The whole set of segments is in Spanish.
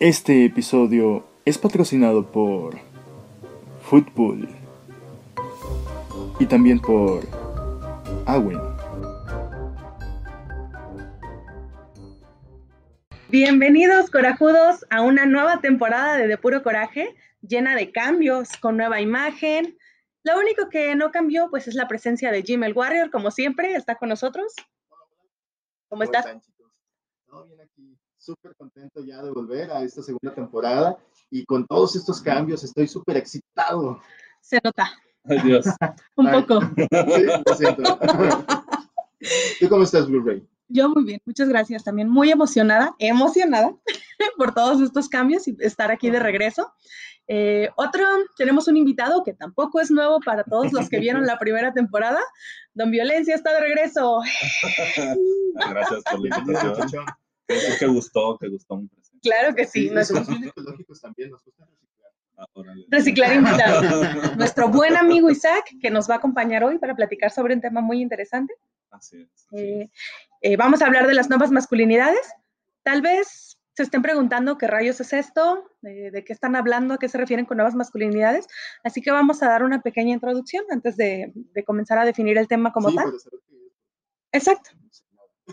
Este episodio es patrocinado por Fútbol y también por Awen. Bienvenidos corajudos a una nueva temporada de De Puro Coraje, llena de cambios, con nueva imagen. Lo único que no cambió pues es la presencia de Jim el Warrior, como siempre, está con nosotros. ¿Cómo estás? Todo bien súper contento ya de volver a esta segunda temporada y con todos estos cambios estoy súper excitado. Se nota. Adiós. Un Ay. poco. Sí, lo siento. ¿Tú cómo estás, Blu-ray? Yo muy bien, muchas gracias. También muy emocionada, emocionada por todos estos cambios y estar aquí de regreso. Eh, otro, tenemos un invitado que tampoco es nuevo para todos los que vieron la primera temporada. Don Violencia está de regreso. Gracias por la invitación. Es que gustó, que gustó mi presencia. Claro que sí, Sí, nuestro- somos bien ecológicos también, nos gusta reciclar. Ah, reciclar invitado. Nuestro buen amigo Isaac, que nos va a acompañar hoy para platicar sobre un tema muy interesante. Así es. así Eh, es. eh, vamos a hablar de las nuevas masculinidades. Tal vez se estén preguntando qué rayos es esto, de, de qué están hablando, a qué se refieren con nuevas masculinidades. Así que vamos a dar una pequeña introducción antes de, de comenzar a definir el tema como Sí, tal. Exacto.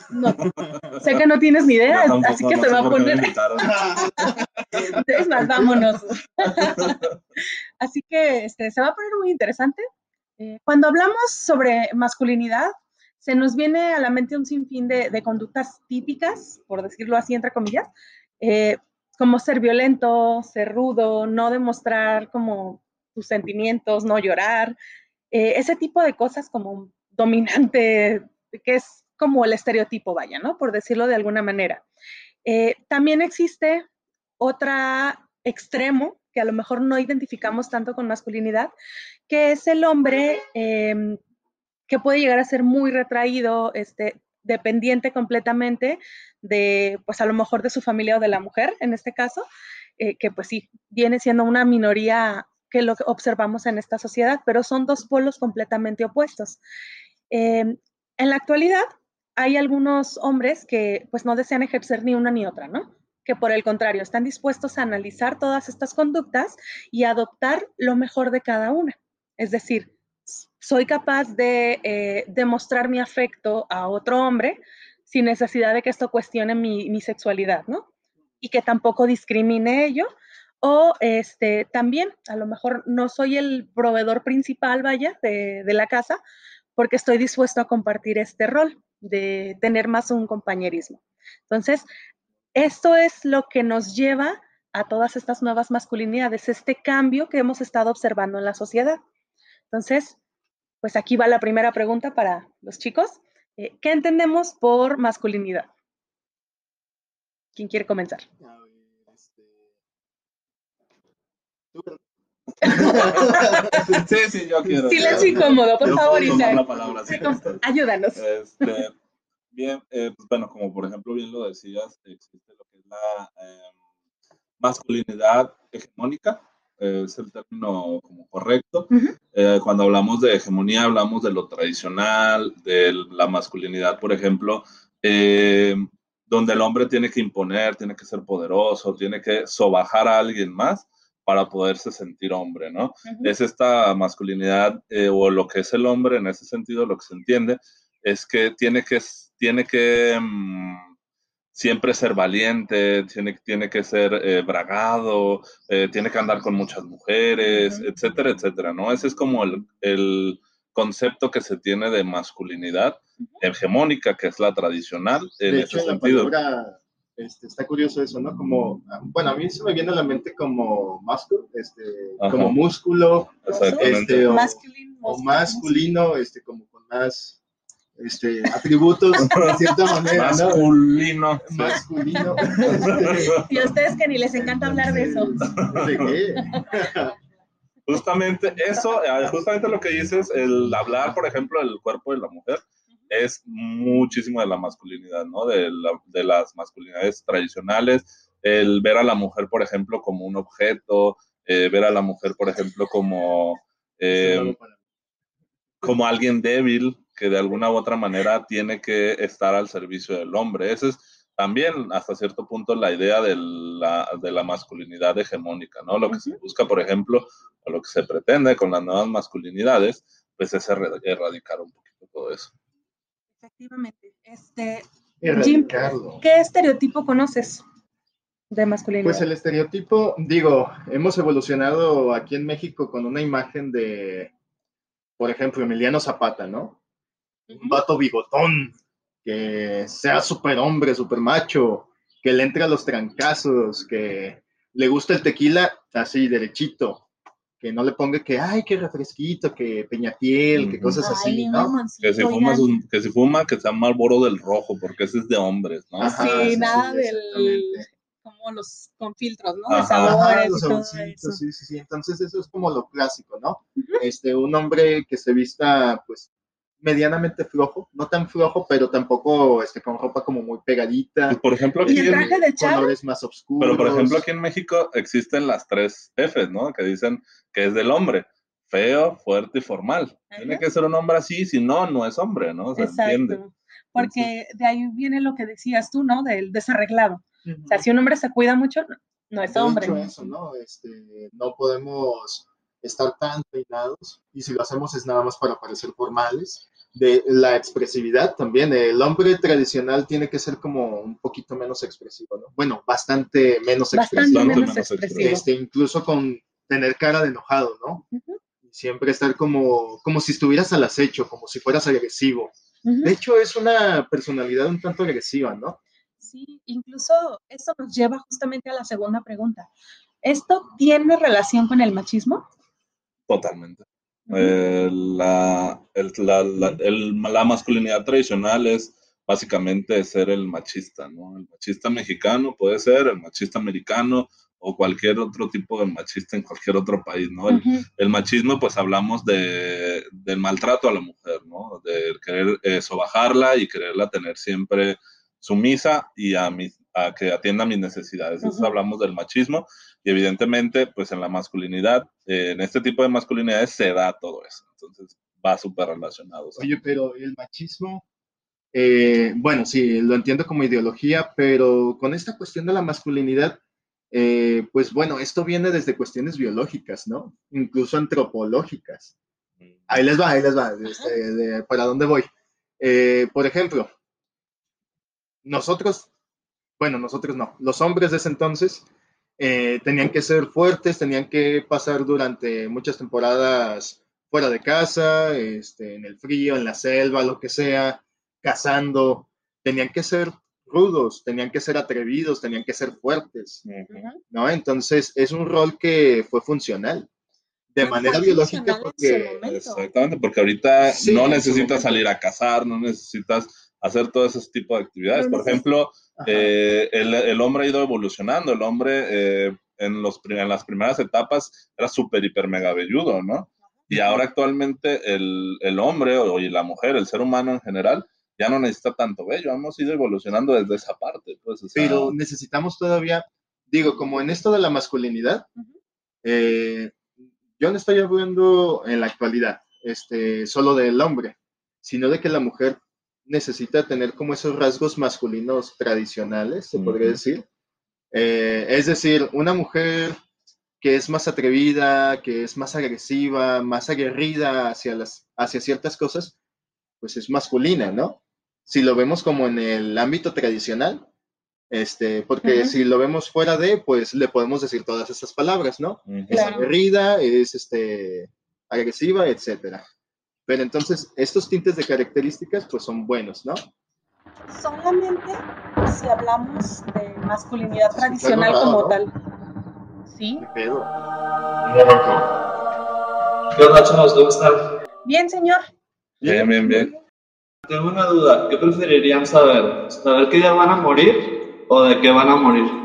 No, sé que no tienes ni idea, Yo tampoco, así que no se sé va a poner. Es más, vámonos. Así que este, se va a poner muy interesante. Eh, cuando hablamos sobre masculinidad, se nos viene a la mente un sinfín de, de conductas típicas, por decirlo así, entre comillas, eh, como ser violento, ser rudo, no demostrar como tus sentimientos, no llorar, eh, ese tipo de cosas como dominante, que es como el estereotipo, vaya, ¿no? Por decirlo de alguna manera. Eh, también existe otra extremo que a lo mejor no identificamos tanto con masculinidad, que es el hombre eh, que puede llegar a ser muy retraído, este, dependiente completamente de, pues a lo mejor de su familia o de la mujer, en este caso, eh, que pues sí, viene siendo una minoría que lo observamos en esta sociedad, pero son dos polos completamente opuestos. Eh, en la actualidad hay algunos hombres que pues no desean ejercer ni una ni otra, ¿no? que por el contrario están dispuestos a analizar todas estas conductas y adoptar lo mejor de cada una. Es decir, soy capaz de eh, demostrar mi afecto a otro hombre sin necesidad de que esto cuestione mi, mi sexualidad, ¿no? Y que tampoco discrimine ello. O este, también, a lo mejor no soy el proveedor principal, vaya, de, de la casa, porque estoy dispuesto a compartir este rol de tener más un compañerismo. Entonces, esto es lo que nos lleva a todas estas nuevas masculinidades, este cambio que hemos estado observando en la sociedad. Entonces, pues aquí va la primera pregunta para los chicos. Eh, ¿Qué entendemos por masculinidad? ¿Quién quiere comenzar? Este... Sí, sí, yo quiero. Silencio incómodo, por Yo favor, Isaac. la palabra, sí. Ayúdanos. Este, bien, eh, pues bueno, como por ejemplo bien lo decías, existe lo que es la eh, masculinidad hegemónica, eh, es el término como correcto. Eh, cuando hablamos de hegemonía, hablamos de lo tradicional, de la masculinidad, por ejemplo, eh, donde el hombre tiene que imponer, tiene que ser poderoso, tiene que sobajar a alguien más para poderse sentir hombre, ¿no? Es esta masculinidad eh, o lo que es el hombre en ese sentido, lo que se entiende es que tiene que, tiene que mm, siempre ser valiente, tiene, tiene que ser eh, bragado, eh, tiene que andar con muchas mujeres, etcétera, etcétera, ¿no? Ese es como el, el concepto que se tiene de masculinidad hegemónica, que es la tradicional en de ese hecho, la sentido. palabra, este, está curioso eso, ¿no? Como, bueno, a mí se me viene a la mente como músculo, este, Ajá. como músculo, este, o, masculino, este, como con más, este, atributos, de cierta manera, ¿no? Masculino. sí. Masculino. Este, Y a ustedes que ni les encanta hablar de eso. ¿De qué? Justamente eso, eh, justamente lo que dices, el hablar, por ejemplo, del cuerpo de la mujer, es muchísimo de la masculinidad, ¿no? De, la- de las masculinidades tradicionales, el ver a la mujer, por ejemplo, como un objeto, eh, ver a la mujer, por ejemplo, como, eh, como alguien débil que de alguna u otra manera tiene que estar al servicio del hombre. Ese es también hasta cierto punto la idea de la, de la masculinidad hegemónica, ¿no? Lo que se busca, por ejemplo, o lo que se pretende con las nuevas masculinidades, pues es erradicar un poquito todo eso. Efectivamente. Este, Erradicarlo. ¿qué estereotipo conoces de masculinidad? Pues el estereotipo, digo, hemos evolucionado aquí en México con una imagen de, por ejemplo, Emiliano Zapata, ¿no? Un vato bigotón, que sea súper hombre, súper macho, que le entre a los trancazos, que le gusta el tequila así, derechito, que no le ponga que, ay, qué refresquito, que peñapiel, que cosas así, Ay, ¿no? Que si, fuma, un- que si fuma, que sea Marlboro del rojo, porque ese es de hombres, ¿no? Ajá, sí, sí, nada sí, del. Como los con filtros, ¿no? De sabores Ajá, y los todo saborcitos, eso. sí, sí, sí. Entonces eso es como lo clásico, ¿no? Este, un hombre que se vista, pues, medianamente flojo, no tan flojo, pero tampoco, este, con ropa como muy pegadita, Pues, por ejemplo, Y aquí el en, traje de chavo. colores más oscuros. pero por ejemplo aquí en México existen las tres Fs, ¿no? Que dicen que es del hombre, feo, fuerte y formal. Tiene que ser un hombre así, si no, no es hombre, ¿no? Se entiende. Exacto. Porque de ahí viene lo que decías tú, ¿no? Del desarreglado. O sea, si un hombre se cuida mucho, no, es hombre. hecho, eso, ¿no? Este, no podemos estar tan peinados y si lo hacemos es nada más para parecer formales. De la expresividad también, el hombre tradicional tiene que ser como un poquito menos expresivo, ¿no? Bueno, bastante menos Bastante expresivo. Bastante menos menos expresivo. Este, incluso con tener cara de enojado, ¿no? Siempre estar como, como si estuvieras al acecho, como si fueras agresivo. De hecho, es una personalidad un tanto agresiva, ¿no? Sí, incluso esto nos lleva justamente a la segunda pregunta. ¿Esto tiene relación con el machismo? Totalmente. Eh, la, el- la, la- el- la masculinidad tradicional es básicamente ser el machista, ¿no? El machista mexicano puede ser, el machista americano o cualquier otro tipo de machista en cualquier otro país, ¿no? El, machismo, pues hablamos de, del maltrato a la mujer, ¿no? De querer eh, sobajarla y quererla tener siempre sumisa y a, mis, a que atienda mis necesidades. Ujú. hablamos del machismo y evidentemente, pues en la masculinidad, eh, en este tipo de masculinidades se da todo eso. Entonces va súper relacionado. Oye, pero el machismo, eh, bueno, sí, lo entiendo como ideología, pero con esta cuestión de la masculinidad, eh, pues bueno, esto viene desde cuestiones biológicas, ¿no? Incluso antropológicas. Ahí les va, ahí les va, este, de- ¿para dónde voy? Eh, por ejemplo, nosotros, bueno, nosotros no, los hombres de ese entonces eh, tenían que ser fuertes, tenían que pasar durante muchas temporadas fuera de casa, este, en el frío, en la selva, lo que sea, cazando, tenían que ser rudos, tenían que ser atrevidos, tenían que ser fuertes. ¿no? Entonces es un rol que fue funcional, de manera biológica, porque. Exactamente, porque ahorita Sí, no necesitas salir a cazar, no necesitas hacer todo ese tipo de actividades. Por ejemplo, eh, el, el hombre ha ido evolucionando. El hombre eh, en, los, prim- en las primeras etapas era súper, hiper, mega velludo, ¿no? Y ahora actualmente el, el hombre o, y la mujer, el ser humano en general, ya no necesita tanto vello. Hemos ido evolucionando desde esa parte. Pues, o sea, pero necesitamos todavía, digo, como en esto de la masculinidad, eh, yo no estoy hablando en la actualidad, este, solo del hombre, sino de que la mujer necesita tener como esos rasgos masculinos tradicionales, se podría decir. Eh, es decir, una mujer que es más atrevida, que es más agresiva, más aguerrida hacia, las, hacia ciertas cosas, pues es masculina, ¿no? Si lo vemos como en el ámbito tradicional, este, porque si lo vemos fuera de, pues le podemos decir todas esas palabras, ¿no? Es Claro. aguerrida, es este, agresiva, etcétera. Pero entonces, estos tintes de características, pues son buenos, ¿no? Solamente si hablamos de masculinidad tradicional como tal. Sí. ¿Qué pedo? ¿Qué onda, chavos? ¿Cómo están? Bien, señor. Bien, bien, bien. Tengo una duda. ¿Qué preferirían saber? ¿Saber qué día van a morir o de qué van a morir?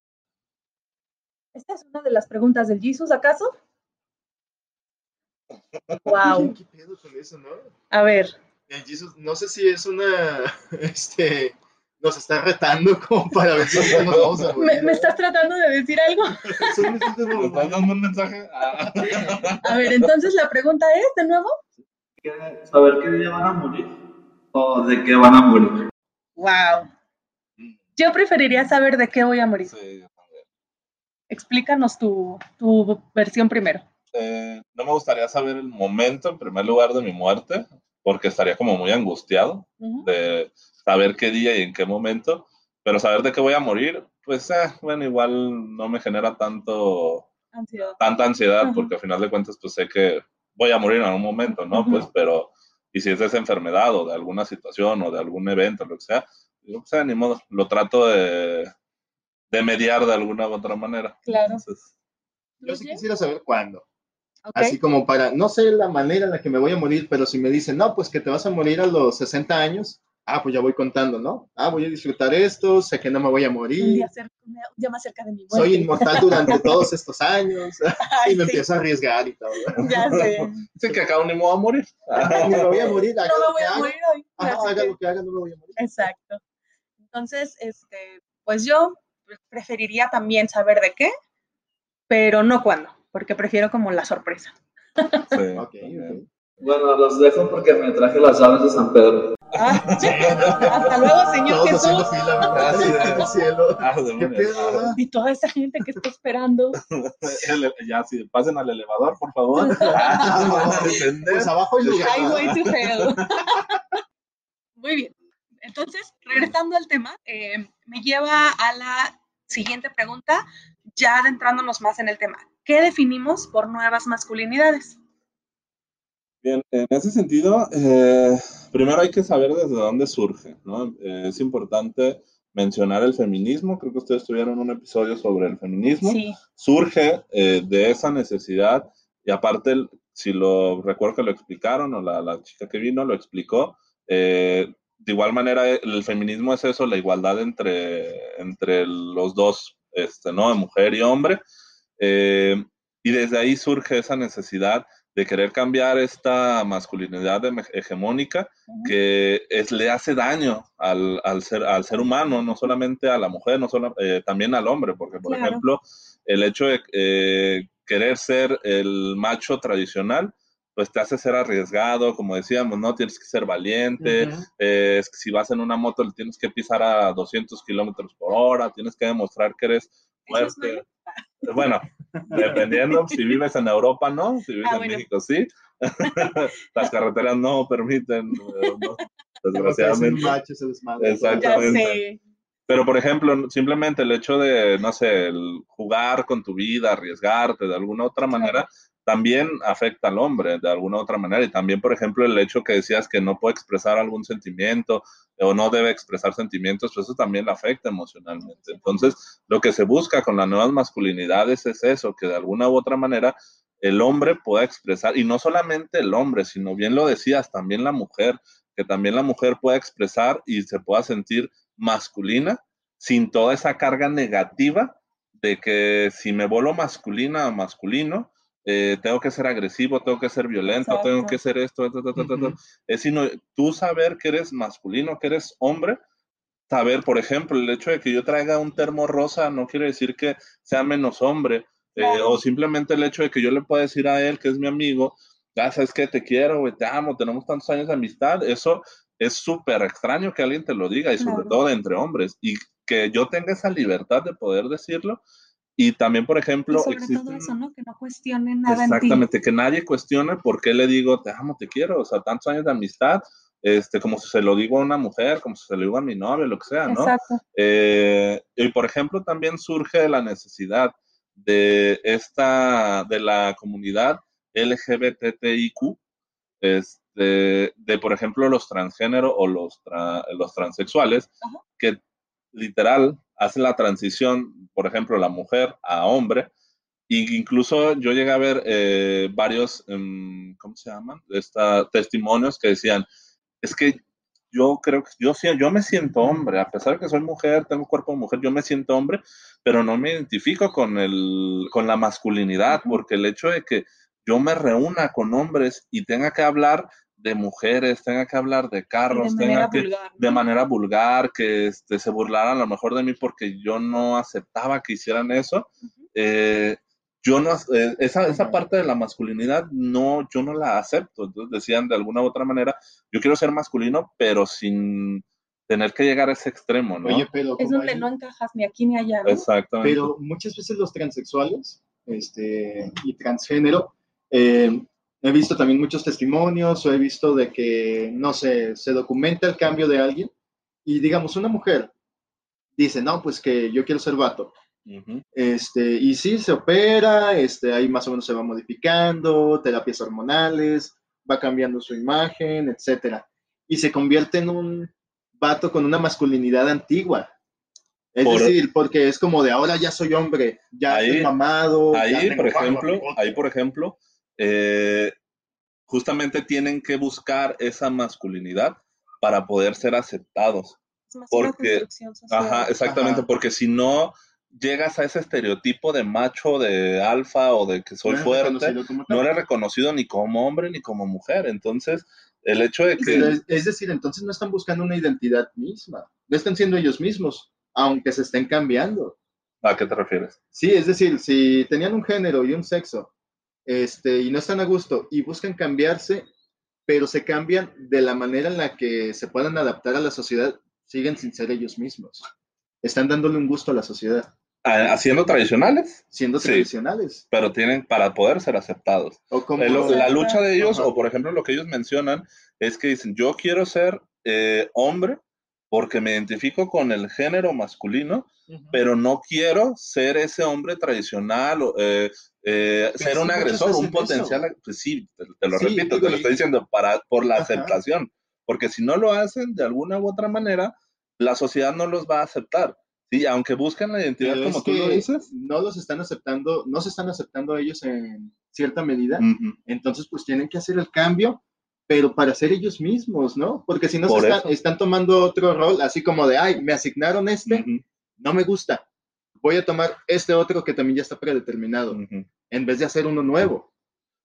Esta es una de las preguntas del Jesus, ¿acaso? Wow. ¿Qué pedo con eso, no? A ver, Jesus, no sé si es una, este, nos está retando como para ver si nos vamos a ¿me, morir. me estás tratando de decir algo? Son estos ¿Me como- estás dando un mensaje? Ah. A ver, entonces la pregunta es, de nuevo. ¿Qué- ¿Saber qué día van a morir o de qué van a morir? Wow. Yo preferiría saber de qué voy a morir. Sí. Explícanos tu, tu versión primero. Eh, no me gustaría saber el momento, en primer lugar, de mi muerte, porque estaría como muy angustiado de saber qué día y en qué momento, pero saber de qué voy a morir, pues, eh, bueno, igual no me genera tanto, Ansiedad. tanta ansiedad, porque al final de cuentas, pues sé que voy a morir en algún momento, ¿no? Pues, pero, y si es de esa enfermedad o de alguna situación o de algún evento, lo que sea, digo, pues, eh, ni modo, lo trato de, de mediar de alguna u otra manera. Claro. Entonces, Yo sí quisiera saber cuándo. Así como para, no sé la manera en la que me voy a morir, pero si me dicen, no, pues que te vas a morir a los 60 años, ah, pues ya voy contando, ¿no? Ah, voy a disfrutar esto, sé que no me voy a Un morir, día, cer- un día más cerca de mi muerte. soy inmortal durante todos estos años, Ay, y me sí, empiezo a arriesgar y todo. Ya sé. sí que acá ni modo a morir. Me voy a morir, haga No me lo voy a morir hoy. ajá, haga lo que haga, no me voy a morir. Exacto. Entonces, este, pues yo preferiría también saber de qué, pero no cuándo, porque prefiero como la sorpresa. Sí, Ok, también. ok. Bueno, los dejo porque me traje las llaves de San Pedro. Ah, hasta luego, Señor Todos haciendo Jesús. fila, ¿verdad? Así Así de- en el cielo. Ah, ¿Qué pedo, verdad? Y toda esa gente que está esperando. El- ya, sí, pasen al elevador, por favor. Ah, van a descender. Pues abajo hay lugar. Highway to hell. Muy bien. Entonces, regresando al tema, eh, me lleva a la siguiente pregunta, ya adentrándonos más en el tema. ¿Qué definimos por nuevas masculinidades? Bien, en ese sentido, eh, primero hay que saber desde dónde surge, ¿no? Eh, es importante mencionar el feminismo, creo que ustedes tuvieron un episodio sobre el feminismo. Sí, Surge eh, de esa necesidad y aparte, el- si lo recuerdo que lo explicaron o la, la chica que vino lo explicó, eh, de igual manera el feminismo es eso, la igualdad entre, entre los dos, este, ¿no? Mujer y hombre. Eh, y desde ahí surge esa necesidad de querer cambiar esta masculinidad hege- hegemónica que es, le hace daño al, al ser, al ser humano, no solamente a la mujer, no solo, eh, también al hombre, porque por Claro. ejemplo, el hecho de eh, querer ser el macho tradicional, pues te hace ser arriesgado, como decíamos, ¿no? Tienes que ser valiente, eh, si vas en una moto le tienes que pisar a 200 kilómetros por hora, tienes que demostrar que eres ¿Eso es fuerte. Bueno, dependiendo, si vives en Europa, no, si vives Ah, en bueno. México, sí. Las carreteras no permiten, eh, no, desgraciadamente. macho ese desmadre. Exacto. Ya Exactamente. sé. Pero, por ejemplo, simplemente el hecho de, no sé, el jugar con tu vida, arriesgarte de alguna otra manera, también afecta al hombre de alguna otra manera. Y también, por ejemplo, el hecho que decías que no puede expresar algún sentimiento o no debe expresar sentimientos, pues eso también le afecta emocionalmente. Entonces, lo que se busca con las nuevas masculinidades es eso, que de alguna u otra manera el hombre pueda expresar, y no solamente el hombre, sino bien lo decías, también la mujer, que también la mujer pueda expresar y se pueda sentir masculina sin toda esa carga negativa de que si me vuelvo masculina o masculino, eh, tengo que ser agresivo, tengo que ser violento, Exacto. tengo que ser esto, ta, ta, ta, ta. Ujú. es sino tú saber que eres masculino, que eres hombre, saber, por ejemplo, el hecho de que yo traiga un termo rosa no quiere decir que sea menos hombre, eh, Claro. o simplemente el hecho de que yo le pueda decir a él que es mi amigo, ya sabes que te quiero, güey, te amo, tenemos tantos años de amistad, eso es súper extraño que alguien te lo diga y sobre Claro. todo entre hombres y que yo tenga esa libertad de poder decirlo y también, por Y ejemplo, sobre todo eso, ¿no? Que no cuestionen nada en ti. Exactamente, que nadie cuestione por qué le digo, te amo, te quiero, o sea, tantos años de amistad, este, como si se lo digo a una mujer, como si se lo digo a mi novia, lo que sea, ¿no? Exacto. Eh, y por ejemplo, también surge la necesidad de esta, de la comunidad LGBTIQ, este, de, por ejemplo, los transgénero o los, tra- los transexuales, Ajá. que literal hacen la transición, por ejemplo, la mujer a hombre, y incluso yo llegué a ver eh, varios, em, ¿cómo se llaman? Esta, testimonios que decían, es que yo creo que yo, yo me siento hombre, a pesar de que soy mujer, tengo cuerpo de mujer, yo me siento hombre, pero no me identifico con, el, con la masculinidad, porque el hecho de que yo me reúna con hombres y tenga que hablar de mujeres, tenga que hablar de carros, de manera tenga que vulgar. de ¿no? manera vulgar, que este, se burlaran a lo mejor de mí porque yo no aceptaba que hicieran eso. Ujú. Eh, yo no, eh, esa, esa parte de la masculinidad no, yo no la acepto. Entonces decían de alguna u otra manera, yo quiero ser masculino, pero sin tener que llegar a ese extremo, ¿no? Oye, pero Es donde hay- no encajas ni aquí ni allá. ¿no? Exactamente. Pero muchas veces los transexuales este, y transgénero, eh, he visto también muchos testimonios o he visto de que, no sé, se documenta el cambio de alguien y digamos, una mujer dice, no, pues que yo quiero ser vato. Este, y sí, se opera, este, ahí más o menos se va modificando, terapias hormonales, va cambiando su imagen, etcétera. Y se convierte en un vato con una masculinidad antigua. Es Por- decir, porque es como de ahora ya soy hombre, ya Ahí- estoy mamado. ya Ahí, tengo por ejemplo, ahí, por ejemplo, eh, justamente tienen que buscar esa masculinidad para poder ser aceptados. Es más una porque- construcción social. Ajá, exactamente, Ajá. porque si no llegas a ese estereotipo de macho, de alfa o de que soy No fuerte, no eres reconocido ni como hombre ni como mujer. Entonces, el hecho de que... es, es decir, entonces no están buscando una identidad misma, no están siendo ellos mismos, aunque se estén cambiando. ¿A qué te refieres? Sí, es decir, si tenían un género y un sexo, este, y no están a gusto y buscan cambiarse, pero se cambian de la manera en la que se puedan adaptar a la sociedad, siguen sin ser ellos mismos. Están dándole un gusto a la sociedad, Ah, Haciendo tradicionales, siendo Sí. tradicionales. pero tienen para poder ser aceptados. O como, Eh, lo- la lucha de ellos, Ajá. o por ejemplo lo que ellos mencionan, es que dicen, yo quiero ser eh, hombre porque me identifico con el género masculino, Ujú. pero no quiero ser ese hombre tradicional, o, eh, eh, ser un agresor, un potencial, eso. pues sí, te, te lo Sí, repito, te lo estoy diciendo, para, por la Ajá. aceptación, porque si no lo hacen de alguna u otra manera, la sociedad no los va a aceptar. Sí, aunque busquen la identidad Pero como tú lo dices. no los están aceptando, no se están aceptando ellos en cierta medida, ujú, entonces pues tienen que hacer el cambio, pero para ser ellos mismos, ¿no? Porque si no se están, están tomando otro rol, así como de, ay, me asignaron este, no me gusta, voy a tomar este otro que también ya está predeterminado, en vez de hacer uno nuevo.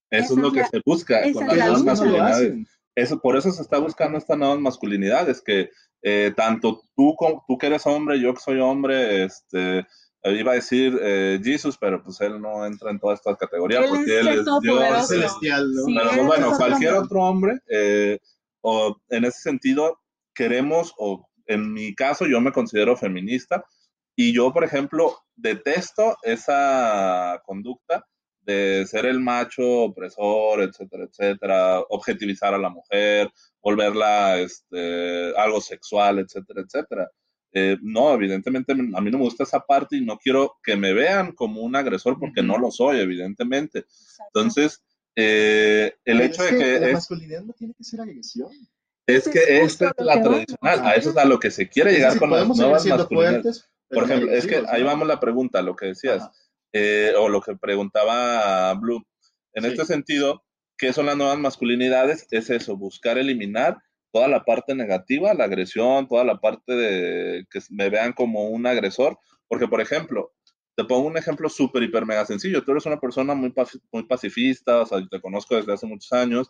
Eso es lo que la- se busca con las la nuevas no masculinidades. Eso, por eso se está buscando estas nuevas masculinidades, que eh, tanto tú, como- tú que eres hombre, yo que soy hombre, este, eh, iba a decir eh, Jesus, pero pues él no entra en todas estas categorías Él porque es él es. Dios. Pero- celestial, ¿no? Sí, Pero pues, bueno, cualquier hombre. otro hombre, eh, o en ese sentido, queremos, o en mi caso, yo me considero feminista, y yo, por ejemplo, detesto esa conducta de ser el macho opresor, etcétera, etcétera, objetivizar a la mujer, volverla este, algo sexual, etcétera, etcétera. Eh, no, evidentemente a mí no me gusta esa parte y no quiero que me vean como un agresor porque no lo soy, evidentemente. Exacto. Entonces, eh, el Pero hecho es de que la es, masculinidad no tiene que ser agresión. es que es esta es la tradicional, a eso es a lo que se quiere llegar con las nuevas masculinidades. Por ejemplo, es que ahí vamos la pregunta, lo que decías, eh, o lo que preguntaba Blue. En Sí. este sentido, ¿qué son las nuevas masculinidades? Es eso, buscar eliminar toda la parte negativa, la agresión, toda la parte de que me vean como un agresor. Porque, por ejemplo, te pongo un ejemplo súper, hiper, mega sencillo. Tú eres una persona muy, paci- muy pacifista, o sea, yo te conozco desde hace muchos años,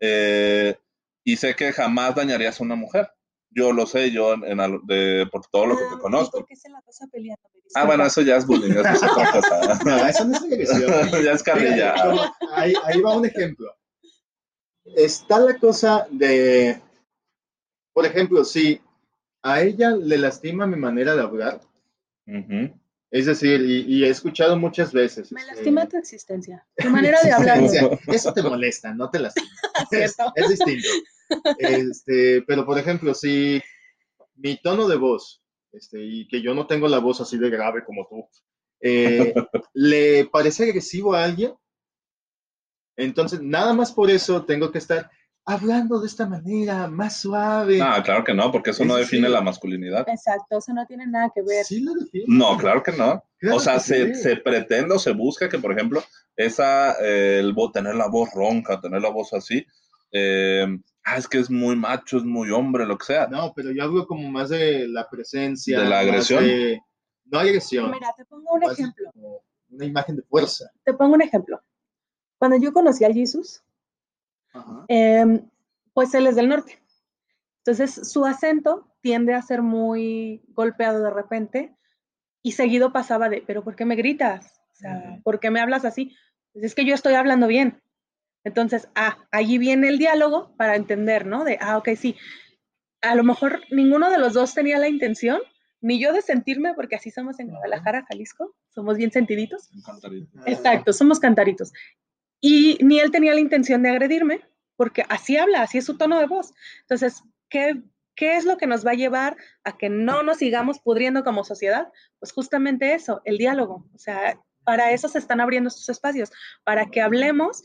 eh, y sé que jamás dañarías a una mujer. Yo lo sé, yo en, en al- de- por todo lo que Ah, te ¿y conozco. por qué se la pasa peleando? Me Ah, bueno, eso ya es bullying, eso es otra cosa. No, eso no es agresión. ya es carrilla. Ahí va un ejemplo. Está la cosa de, por ejemplo, si a ella le lastima mi manera de hablar, es decir, y, y he escuchado muchas veces. Me este, lastima tu existencia, tu manera de hablar. Eso te molesta, no te lastima. es, ¿Cierto? es distinto. Este, pero, por ejemplo, si mi tono de voz, este, y que yo no tengo la voz así de grave como tú, eh, le parece agresivo a alguien, entonces nada más por eso tengo que estar hablando de esta manera más suave. Ah, claro que no, porque eso no define sí. la masculinidad. Exacto, eso no tiene nada que ver. Sí lo define. No, claro que no. Claro o sea, se, se pretende o se busca que, por ejemplo, esa, eh, el tener la voz ronca, tener la voz así, eh, ah, es que es muy macho, es muy hombre, lo que sea. No, pero yo hablo como más de la presencia. ¿De la agresión? de- no agresión. Mira, te pongo un ejemplo. Una imagen de fuerza. Te pongo un ejemplo. Cuando yo conocí al Jesús, Em, pues él es del norte. Entonces su acento tiende a ser muy golpeado de repente y seguido pasaba de, pero ¿por qué me gritas? O sea. ¿por qué me hablas así? Pues es que yo estoy hablando bien. Entonces, ah, allí viene el diálogo para entender, ¿no? De, ah, ok, sí. a lo mejor ninguno de los dos tenía la intención, ni yo de sentirme, porque así somos en Guadalajara, Jalisco, somos bien sentiditos. Exacto, somos cantaritos. Y ni él tenía la intención de agredirme, porque así habla, así es su tono de voz. Entonces, ¿qué, ¿qué es lo que nos va a llevar a que no nos sigamos pudriendo como sociedad? Pues justamente eso, el diálogo. O sea, para eso se están abriendo estos espacios, para que hablemos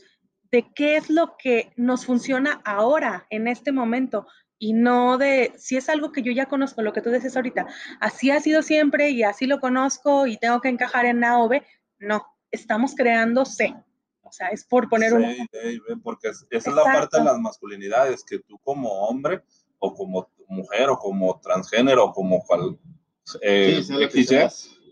de qué es lo que nos funciona ahora, en este momento, y no de si es algo que yo ya conozco, lo que tú dices ahorita, así ha sido siempre y así lo conozco y tengo que encajar en A o B. No, estamos creando C. O sea, es por poner un... porque esa es la parte de las masculinidades, que tú como hombre o como mujer o como transgénero o como cual, eh,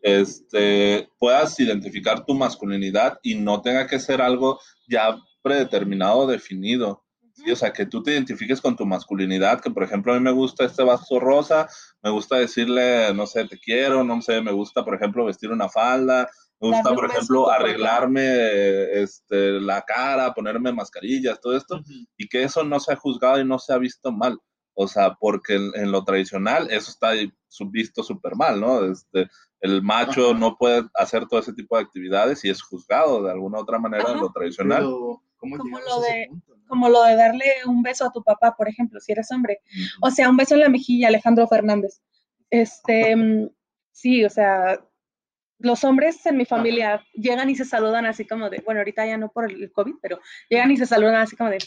este, puedas identificar tu masculinidad y no tenga que ser algo ya predeterminado, definido. O sea, que tú te identifiques con tu masculinidad, que por ejemplo a mí me gusta este vaso rosa, me gusta decirle, no sé, te quiero, no sé, me gusta por ejemplo vestir una falda, me gusta por ejemplo arreglarme este, la cara, ponerme mascarillas, todo esto, y que eso no se ha juzgado y no se ha visto mal. O sea, porque en, lo tradicional eso está visto súper mal, ¿no? Este, el macho no puede hacer todo ese tipo de actividades y es juzgado de alguna otra manera en lo tradicional. como, lo de, como lo de darle un beso a tu papá, por ejemplo, si eres hombre. O sea, un beso en la mejilla, Alejandro Fernández. Este, mm, sí, o sea, los hombres en mi familia llegan y se saludan así como de, bueno, ahorita ya no por el COVID, pero llegan y se saludan así como de,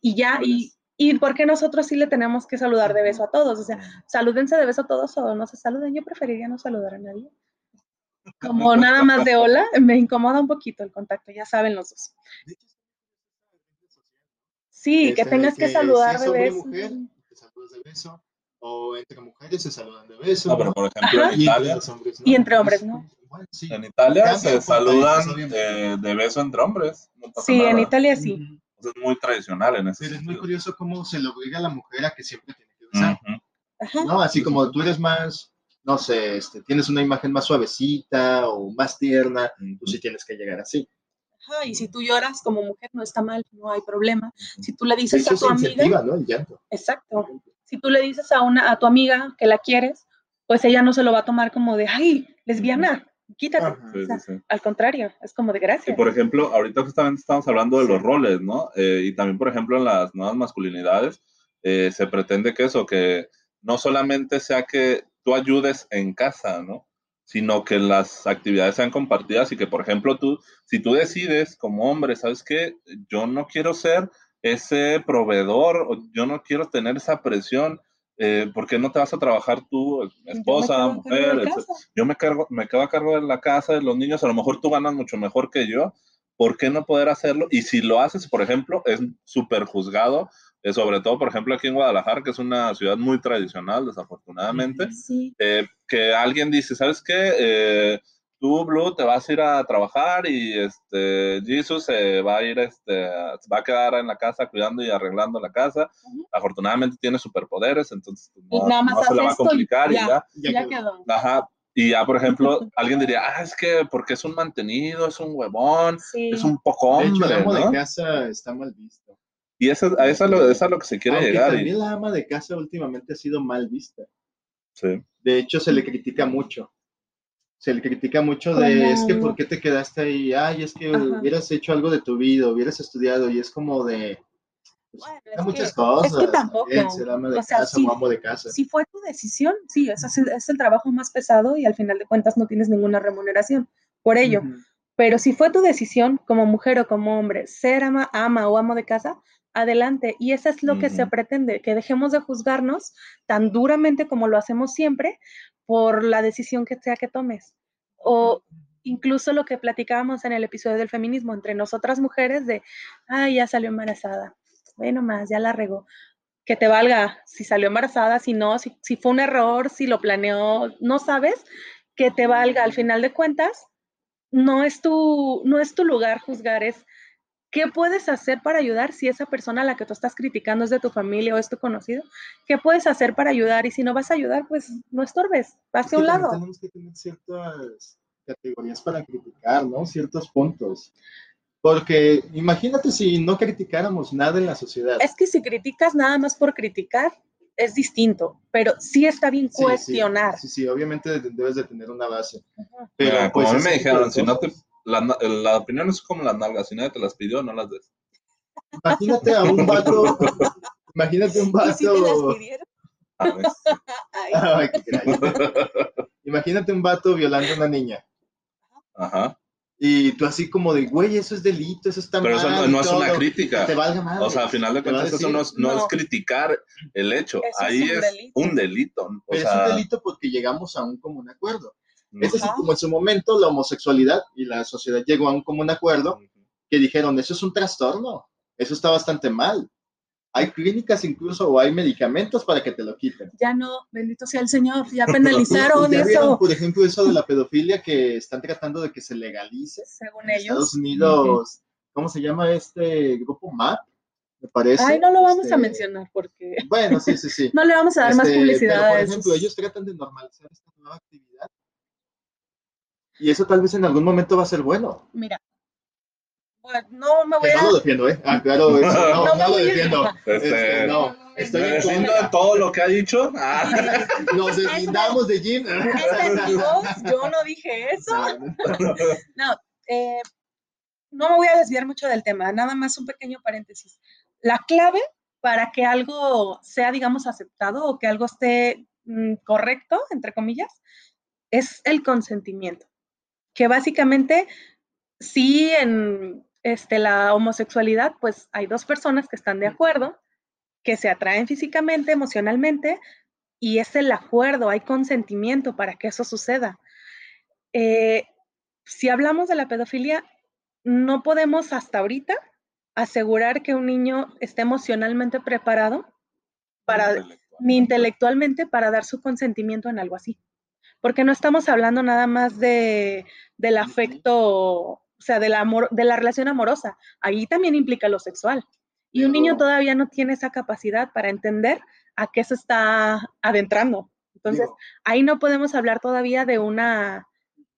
y ya, y, ¿Y por qué nosotros sí le tenemos que saludar de beso a todos? O sea, salúdense de beso a todos o no se saluden. Yo preferiría no saludar a nadie. Como nada más de hola, me incomoda un poquito el contacto, ya saben los dos. Sí, que tengas que, saludar de beso. Mujer, te saludas de beso, o entre mujeres se saludan de beso. No, pero por ejemplo en Italia. Y entre hombres, ¿no? En Italia se saludan de, beso entre hombres. sí, en Italia sí es muy tradicional en ese Pero es muy curioso cómo se le obliga a la mujer a que siempre tiene que besar. ¿No? Así como tú eres más, no sé, este, tienes una imagen más suavecita o más tierna, tú sí tienes que llegar así. Ajá, y si tú lloras como mujer no está mal, no hay problema. Si tú le dices a tu amiga, ¿no? El llanto. Exacto. Si tú le dices a una a tu amiga que la quieres, pues ella no se lo va a tomar como de, "Ay, lesbiana." quítate. Al contrario, es como de gracia. Y por ejemplo, ahorita justamente estamos hablando de los roles, ¿no? Eh, y también, por ejemplo, en las nuevas masculinidades, eh, se pretende que eso, que no solamente sea que tú ayudes en casa, ¿no? Sino que las actividades sean compartidas y que, por ejemplo, tú, si tú decides como hombre, ¿sabes qué? Yo no quiero ser ese proveedor, yo no quiero tener esa presión eh, ¿por qué no te vas a trabajar tú, esposa, mujer? Yo me, cargo, me quedo a cargo de la casa, de los niños, a lo mejor tú ganas mucho mejor que yo, ¿por qué no poder hacerlo? Y si lo haces, por ejemplo, es súper juzgado, eh, sobre todo, por ejemplo, aquí en Guadalajara, que es una ciudad muy tradicional, desafortunadamente, eh, que alguien dice, ¿sabes qué? Tú, Blue, te vas a ir a trabajar y este, Jesus se va a ir, este, va a quedar en la casa cuidando y arreglando la casa. Afortunadamente tiene superpoderes, entonces pues, no, se le va a complicar y ya. Ya, quedó. Ajá. Y ya, por ejemplo, alguien diría, ah, es que porque es un mantenido, es un huevón, es un poco hombre, de hecho, el ama de casa está mal visto. Y eso, a eso, es lo que se quiere llegar. También la ama de casa últimamente ha sido mal vista. Sí. De hecho, se le critica mucho se le critica mucho de, es que ¿por qué te quedaste ahí? Ay, es que hubieras hecho algo de tu vida, hubieras estudiado, y es como de... Pues, muchas cosas. Es que tampoco. Ser ama de casa si, o amo de casa. Si fue tu decisión, sí, es, es, el trabajo más pesado y al final de cuentas no tienes ninguna remuneración por ello. Pero si fue tu decisión como mujer o como hombre ser ama, ama o amo de casa, adelante. Y eso es lo que se pretende, que dejemos de juzgarnos tan duramente como lo hacemos siempre, por la decisión que sea que tomes. O incluso lo que platicábamos en el episodio del feminismo entre nosotras mujeres de, ay, ya salió embarazada, bueno más, ya la regó. Que te valga si salió embarazada, si no, si, si fue un error, si lo planeó, no sabes, que te valga. Al final de cuentas, no es tu, no es tu lugar juzgar, es ¿Qué puedes hacer para ayudar si esa persona a la que tú estás criticando es de tu familia o es tu conocido? ¿Qué puedes hacer para ayudar? Y si no vas a ayudar, pues no estorbes, vas a un lado. Tenemos que tener ciertas categorías para criticar, ¿no? Ciertos puntos. Porque imagínate si no criticáramos nada en la sociedad. Es que si criticas nada más por criticar, es distinto, pero sí está bien Sí, sí, cuestionar. Sí, sí, obviamente de- debes de tener una base. Pero Mira, pues como a mí me dijeron, si no te, la, na- la opinión es como las nalgas, si nadie te las pidió, no las des. Imagínate a un vato, imagínate un ¿Y si te las vato, pidieron? A ver, Ay, Ay, qué imagínate un vato violando a una niña. Ajá. Y tú así como de, güey, eso es delito, eso está Pero mal. eso no, no es una todo". crítica. Te valga madre. O sea, al final de cuentas, eso no es, no es No. criticar el hecho. Eso es Ahí un es delito. un delito. O Pero sea, es un delito porque llegamos a un común acuerdo. Es así Ajá. como en su momento la homosexualidad y la sociedad llegó a un común acuerdo que dijeron, eso es un trastorno, eso está bastante mal. Hay clínicas incluso o hay medicamentos para que te lo quiten. ya no, bendito sea el Señor, ya penalizaron ¿Ya vieron, eso, por ejemplo, eso de la pedofilia que están tratando de que se legalice? según En Estados. Unidos, ¿cómo se llama este grupo MAP? Me parece. Ay, no lo vamos Este, a mencionar porque Bueno, sí, sí, sí. no le vamos a dar más Este, publicidad pero, a por esos. ejemplo, ellos tratan de normalizar esta nueva actividad. Y eso tal vez en algún momento va a ser bueno. Mira, bueno, no me voy Que no a... lo defiendo, ¿eh? Ah, claro, eso, no, No no, lo voy a- defiendo. Este, Este, no, estoy en defiendo contra. de todo lo que ha dicho. Ah, Nos deslindamos de Jim. Esa es mi voz, yo no dije eso. No, eh, no me voy a desviar mucho del tema, nada más un pequeño paréntesis. La clave para que algo sea, digamos, aceptado o que algo esté mm, correcto, entre comillas, es el consentimiento. Que básicamente, sí, en este, la homosexualidad, pues hay dos personas que están de acuerdo, que se atraen físicamente, emocionalmente, y es el acuerdo, hay consentimiento para que eso suceda. Eh, si hablamos de la pedofilia, no podemos hasta ahorita asegurar que un niño esté emocionalmente preparado para, ni intelectualmente para dar su consentimiento en algo así. Porque no estamos hablando nada más de, del afecto, o sea, del amor, de la relación amorosa. Ahí también implica lo sexual. Y un niño todavía no tiene esa capacidad para entender a qué se está adentrando. Entonces, Digo, ahí no podemos hablar todavía de una,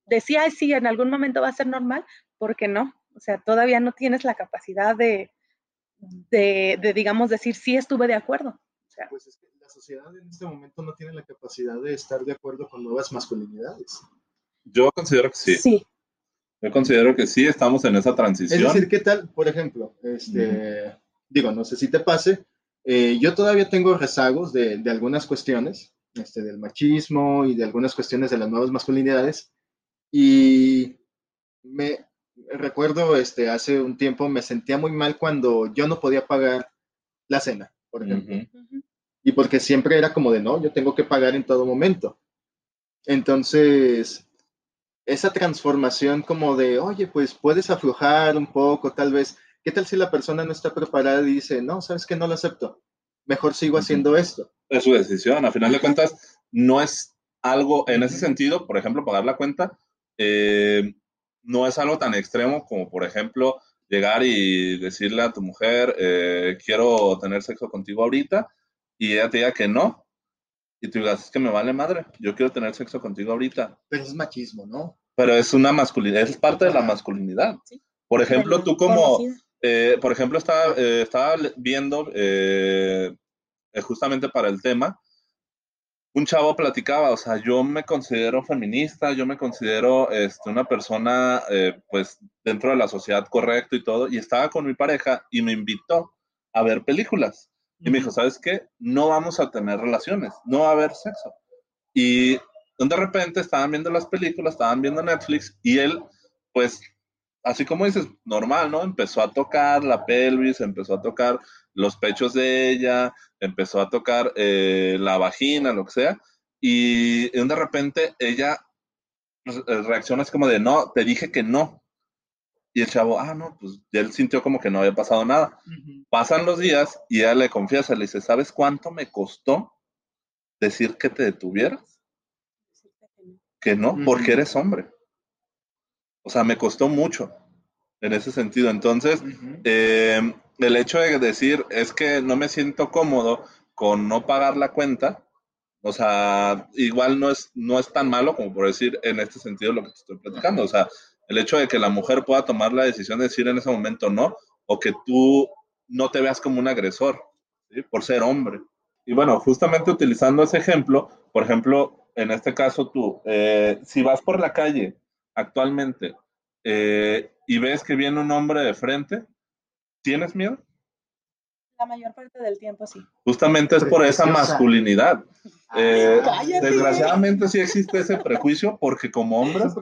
de sí, ay, sí, en algún momento va a ser normal, porque no. O sea, todavía no tienes la capacidad de, de, de, digamos, decir, sí estuve de acuerdo. O sea, pues es que la sociedad en este momento no tiene la capacidad de estar de acuerdo con nuevas masculinidades. Yo considero que sí. sí. Yo considero que sí estamos en esa Es transición. decir, ¿qué tal? Por ejemplo, este, digo, no sé si te pase, eh, yo todavía tengo rezagos de, de algunas cuestiones, este, del machismo y de algunas cuestiones de las nuevas masculinidades, y me recuerdo, este, hace un tiempo me sentía muy mal cuando yo no podía pagar la cena, por ejemplo. Y porque siempre era como de, no, yo tengo que pagar en todo momento. Entonces, esa transformación como de, oye, pues puedes aflojar un poco, tal vez, ¿qué tal si la persona no está preparada y dice, no, sabes que no lo acepto? Mejor sigo haciendo esto. Es su decisión. A final de cuentas, no es algo, en ese sentido, por ejemplo, pagar la cuenta, eh, no es algo tan extremo como, por ejemplo, llegar y decirle a tu mujer, eh, quiero tener sexo contigo ahorita, y ella te diga que no, y tú digas, es que me vale madre, yo quiero tener sexo contigo ahorita. Pero es machismo, ¿no? Pero es una masculinidad, es parte de la masculinidad. Sí. Por ejemplo, tú como, eh, por ejemplo, estaba, eh, estaba viendo eh, eh, justamente para el tema, un chavo platicaba, o sea, yo me considero feminista, yo me considero este, una persona, eh, pues, dentro de la sociedad correcto y todo, y estaba con mi pareja y me invitó a ver películas. Y me dijo, ¿sabes qué? No vamos a tener relaciones, no va a haber sexo. Y de repente estaban viendo las películas, estaban viendo Netflix y él, pues, así como dices, normal, ¿no? Empezó a tocar la pelvis, empezó a tocar los pechos de ella, empezó a tocar eh, la vagina, lo que sea, y de repente ella re- reacciona así como de, no, te dije que no. Y el chavo, ah, no, pues y él sintió como que no había pasado nada. Pasan los días y ella le confiesa, le dice, ¿sabes cuánto me costó decir que te detuvieras? Que no, Ujú. porque eres hombre. O sea, me costó mucho en ese sentido. Entonces, eh, el hecho de decir es que no me siento cómodo con no pagar la cuenta, o sea, igual no es, no es tan malo como por decir en este sentido lo que te estoy platicando. O sea, el hecho de que la mujer pueda tomar la decisión de decir en ese momento no, o que tú no te veas como un agresor, ¿sí? por ser hombre. y bueno, justamente utilizando ese ejemplo, por ejemplo, en este caso tú, eh, si vas por la calle actualmente eh, y ves que viene un hombre de frente, ¿tienes miedo? La mayor parte del tiempo sí. Justamente es por esa masculinidad. Eh, desgraciadamente sí existe ese prejuicio porque como Es hombres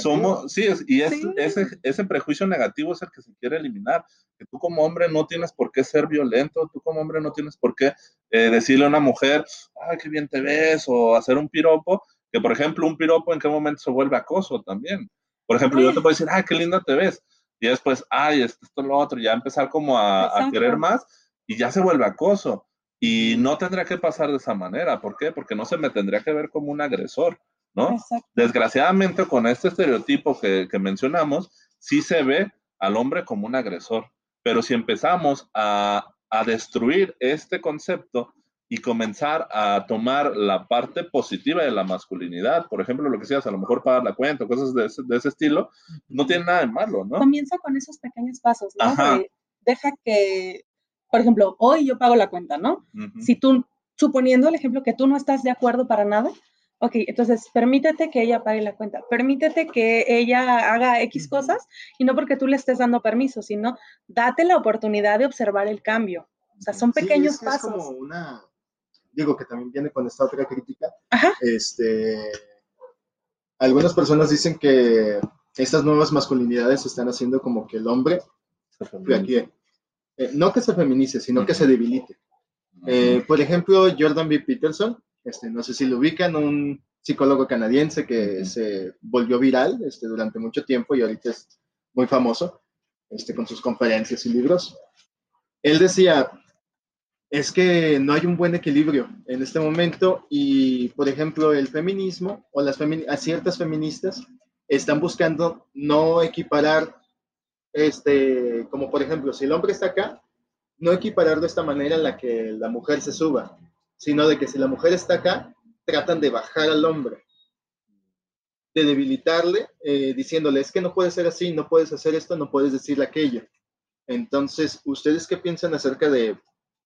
somos, sí, es- y es- Sí. ese, ese prejuicio negativo es el que se quiere eliminar. Que tú como hombre no tienes por qué ser violento, tú como hombre no tienes por qué eh, decirle a una mujer, ay, qué bien te ves, o hacer un piropo, que por ejemplo un piropo en qué momento se vuelve acoso también. Por ejemplo, yo te puedo decir, ay, qué linda te ves, y después, ay, esto, esto, lo otro, y ya empezar como a, querer más, y ya se vuelve acoso. Y no tendría que pasar de esa manera. ¿Por qué? Porque no se me tendría que ver como un agresor, ¿no? Exacto. Desgraciadamente, con este estereotipo que, que mencionamos, sí se ve al hombre como un agresor. Pero si empezamos a, a destruir este concepto y comenzar a tomar la parte positiva de la masculinidad, por ejemplo, lo que seas, a lo mejor pagar la cuenta, cosas de ese, de ese estilo, no tiene nada de malo, ¿no? Comienza con esos pequeños pasos, ¿no? Ajá. Deja que, por ejemplo, hoy yo pago la cuenta, ¿no? Si tú, suponiendo el ejemplo que tú no estás de acuerdo para nada, ok, entonces permítete que ella pague la cuenta, permítete que ella haga X cosas y no porque tú le estés dando permiso, sino date la oportunidad de observar el cambio. O sea, son Sí, pequeños es que es pasos. como una, digo que también viene con esta otra crítica. Ajá. Este, algunas personas dicen que estas nuevas masculinidades están haciendo como que el hombre, aquí, eh, no que se feminice, sino que se debilite. Eh, por ejemplo, Jordan B. Peterson, este, no sé si lo ubican, un psicólogo canadiense que se volvió viral este, durante mucho tiempo y ahorita es muy famoso este, con sus conferencias y libros. Él decía, es que no hay un buen equilibrio en este momento y, por ejemplo, el feminismo o las femi- a ciertas feministas están buscando no equiparar, este, como por ejemplo, si el hombre está acá, no equiparar de esta manera en la que la mujer se suba, sino de que si la mujer está acá, tratan de bajar al hombre, de debilitarle, eh, diciéndole, es que no puedes ser así, no puedes hacer esto, no puedes decirle aquello. Entonces, ¿ustedes qué piensan acerca de,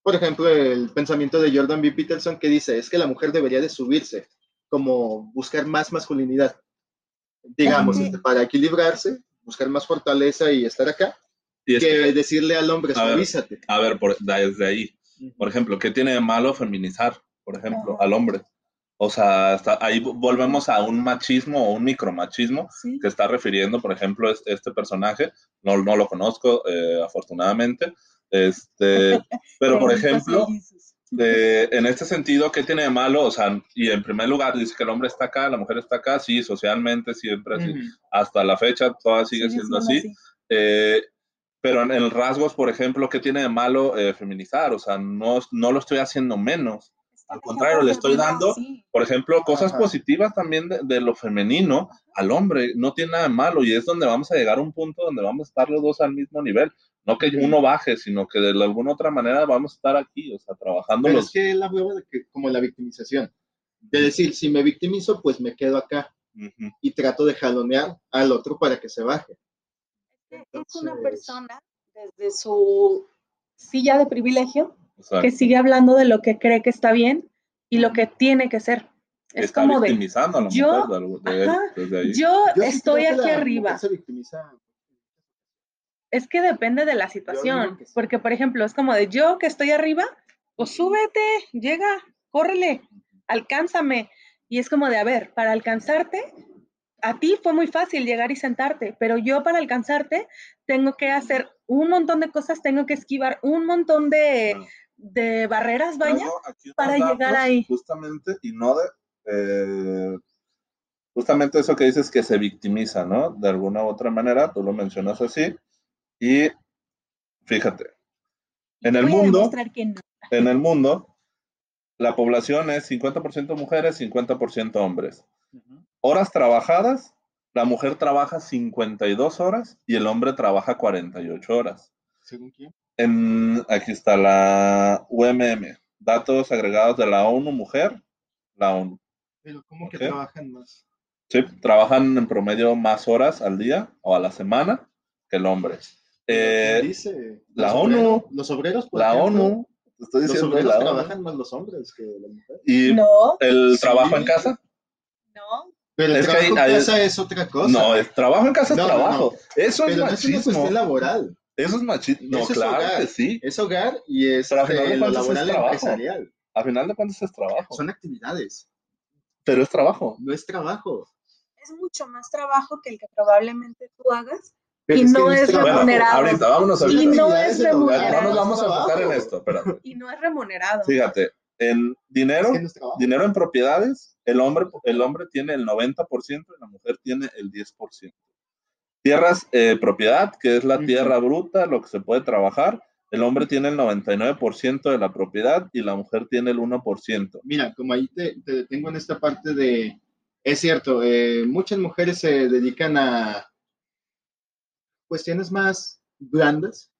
por ejemplo, el pensamiento de Jordan B. Peterson que dice, es que la mujer debería de subirse, como buscar más masculinidad, digamos, este, para equilibrarse, buscar más fortaleza y estar acá, Y es que que, decirle al hombre, A ver, suavízate. a ver, por, desde ahí, por ejemplo, ¿qué tiene de malo feminizar, por ejemplo, Ajá. al hombre? O sea, hasta ahí volvemos a un machismo o un micromachismo Sí. que está refiriendo, por ejemplo, es- este personaje. No, no lo conozco, eh, afortunadamente. Este, pero, por ejemplo. Eh, en este sentido, ¿qué tiene de malo? O sea, y en primer lugar, dice que el hombre está acá, la mujer está acá, sí, socialmente siempre así. Hasta la fecha, toda sigue siendo así. Eh, pero en el rasgos, por ejemplo, ¿qué tiene de malo eh, feminizar? O sea, no, no lo estoy haciendo menos. Al contrario, le estoy dando-. Por ejemplo, cosas Ajá. positivas también de, de lo femenino al hombre. No tiene nada de malo y es donde vamos a llegar a un punto donde vamos a estar los dos al mismo nivel. No que uno baje, sino que de alguna otra manera vamos a estar aquí, o sea, trabajando Pero los... es que él hablaba de que, como la victimización. De decir, si me victimizo, pues me quedo acá y trato de jalonear al otro para que se baje. Es una persona desde su silla de privilegio exacto. que sigue hablando de lo que cree que está bien y lo que tiene que ser. Es Está como de, victimizando a la yo- mujer de algo- de- ajá, desde ahí. yo, Yo sí estoy aquí la arriba. se victimiza. Es que depende de la situación, sí. porque por ejemplo, es como de yo que estoy arriba, pues súbete, llega, córrele, alcánzame. Y es como de, a ver, para alcanzarte, a ti fue muy fácil llegar y sentarte, pero yo para alcanzarte tengo que hacer un montón de cosas, tengo que esquivar un montón de, Bueno. de barreras, vaya. Para llegar datos, ahí. Justamente, y no de. eh, justamente eso que dices que se victimiza, ¿no? De alguna u otra manera, tú lo mencionas así. Y fíjate, en el mundo, demostrar que no. en el mundo, la población es 50% mujeres, 50% hombres. Horas trabajadas, la mujer trabaja 52 horas y el hombre trabaja 48 horas. ¿Según quién? En, aquí está la UMM, datos agregados de la ONU Mujer, la ONU. Pero ¿cómo que trabajan más? Sí, trabajan en promedio más horas al día o a la semana que el hombre. ¿Quién Eh, dice? la ¿Los ONU. obreros? Los obreros, por la ejemplo, ONU, Te estoy Los diciendo obreros la trabajan más los hombres que las mujeres. ¿Y No, el Sí. trabajo en casa? no. Pero el Es que trabajo en hay- hay- casa es otra cosa. No, el trabajo en casa es No, no, trabajo. Eso es pero no es una machismo. cuestión laboral. Eso es machismo. No, Eso es claro hogar. que sí. Es hogar y es Pero al final de eh, lo cuentas es laboral trabajo. empresarial. Al final de cuentas es trabajo. Son actividades, Pero es trabajo. no es trabajo. Es mucho más trabajo que el que probablemente tú hagas. Pero Y no es trabajo. remunerado. ahorita, vámonos Y no es remunerado. No nos vamos a enfocar en esto, espérate. Y no es remunerado. Fíjate, en dinero, Es que es dinero en propiedades, el hombre, el hombre tiene el 90% y la mujer tiene el 10%. Tierras, eh, propiedad, que es la tierra bruta, lo que se puede trabajar, el hombre tiene el 99% de la propiedad y la mujer tiene el 1%. Mira, como ahí te, te detengo en esta parte de, es cierto, eh, muchas mujeres se dedican a cuestiones más blandas,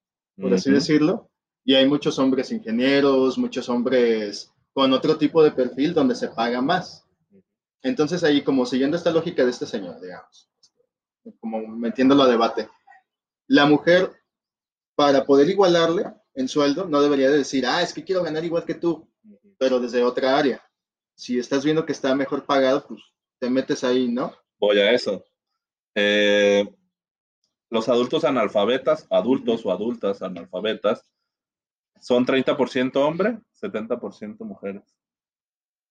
por así Ujú. decirlo, y hay muchos hombres ingenieros, muchos hombres con otro tipo de perfil donde se paga más. Entonces ahí, como siguiendo esta lógica de este señor, digamos, como metiéndolo a debate, la mujer, para poder igualarle en sueldo, no debería de decir, ah, es que quiero ganar igual que tú, pero desde otra área. Si estás viendo que está mejor pagado, pues te metes ahí, ¿no? Voy a eso. Eh, los adultos analfabetas, adultos o adultas analfabetas, son 30% hombre, 70% mujeres.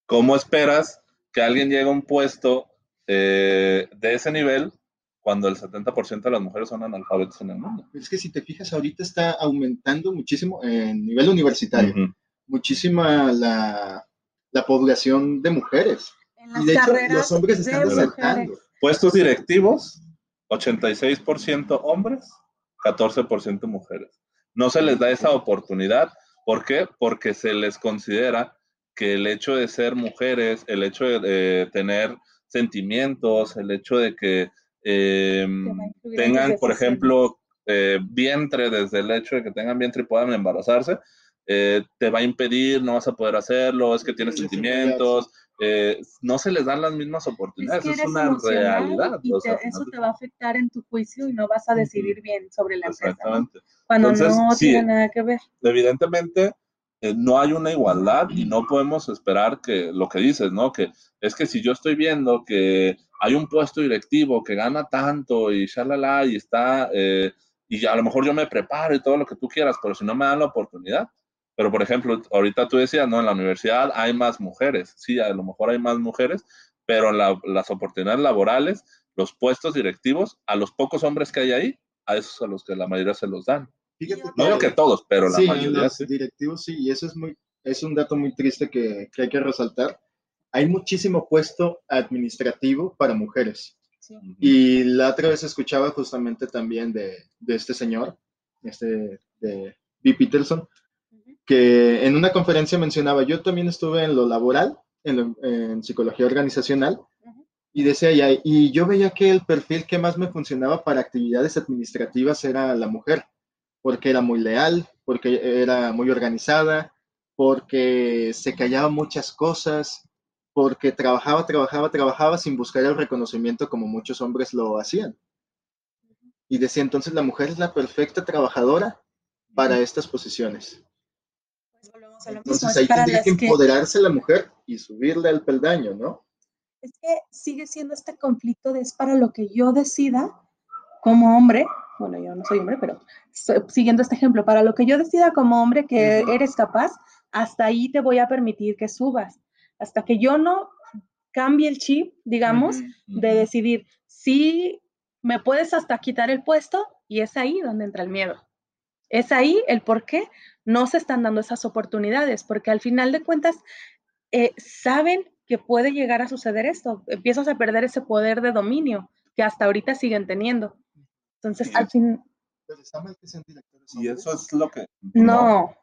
¿Cómo esperas que alguien llegue a un puesto eh, de ese nivel cuando el 70% de las mujeres son analfabetas en el mundo? Es que si te fijas, ahorita está aumentando muchísimo en nivel universitario, Ujú. muchísima la, la población de mujeres. En las Y de hecho, carreras los hombres están resaltando. Puestos directivos, 86% hombres, 14% mujeres. No se les da esa oportunidad. ¿Por qué? Porque se les considera que el hecho de ser mujeres, el hecho de, de tener sentimientos, el hecho de que eh, en tengan, por ejemplo, eh, vientre, desde el hecho de que tengan vientre y puedan embarazarse, eh, te va a impedir, no vas a poder hacerlo, es que tienes Sí, sí, sentimientos, eh, no se les dan las mismas Es oportunidades, que es, eres una realidad. y o sea, eso te va a afectar en tu juicio y no vas a decidir bien sobre la empresa. ¿no? Exactamente. Cuando Entonces, no sí. tiene nada que ver. Evidentemente, eh, no hay una igualdad y no podemos esperar que lo que dices, ¿no? Que es que si yo estoy viendo que hay un puesto directivo que gana tanto y shalala y está, eh, y a lo mejor yo me preparo y todo lo que tú quieras, pero si no me dan la oportunidad. Pero, por ejemplo, ahorita tú decías, ¿no? En la universidad hay más mujeres. Sí, a lo mejor hay más mujeres, pero la- las oportunidades laborales, los puestos directivos, a los pocos hombres que hay ahí, a esos a los que la mayoría se los dan. Fíjate No digo que todos, pero la sí, mayoría los sí. directivos sí, y eso es muy, es un dato muy triste que, que hay que resaltar. Hay muchísimo puesto administrativo para mujeres. Sí. Y la otra vez escuchaba justamente también de, de este señor, este, de B. Peterson. Que en una conferencia mencionaba, yo también estuve en lo laboral, en, lo- en psicología organizacional, y decía y yo veía que el perfil que más me funcionaba para actividades administrativas era la mujer, porque era muy leal, porque era muy organizada, porque se callaba muchas cosas, porque trabajaba, trabajaba, trabajaba sin buscar el reconocimiento como muchos hombres lo hacían. Y decía, entonces la mujer es la perfecta trabajadora para estas posiciones. Lo mismo. Entonces es ahí para tendría las que que- empoderarse la mujer y subirle al peldaño, ¿no? es que sigue siendo este conflicto de es para lo que yo decida como hombre, bueno, yo no soy hombre, pero siguiendo este ejemplo, para lo que yo decida como hombre que eres capaz, hasta ahí te voy a permitir que subas. Hasta que yo no cambie el chip, digamos, de decidir si me puedes hasta quitar el puesto y es ahí donde entra el miedo. Es ahí el por qué no se están dando esas oportunidades, porque al final de cuentas eh, saben que puede llegar a suceder esto. Empiezas a perder ese poder de dominio que hasta ahorita siguen teniendo. Entonces, Sí. al fin, Pero está mal que sean directores Y eso es lo que... no.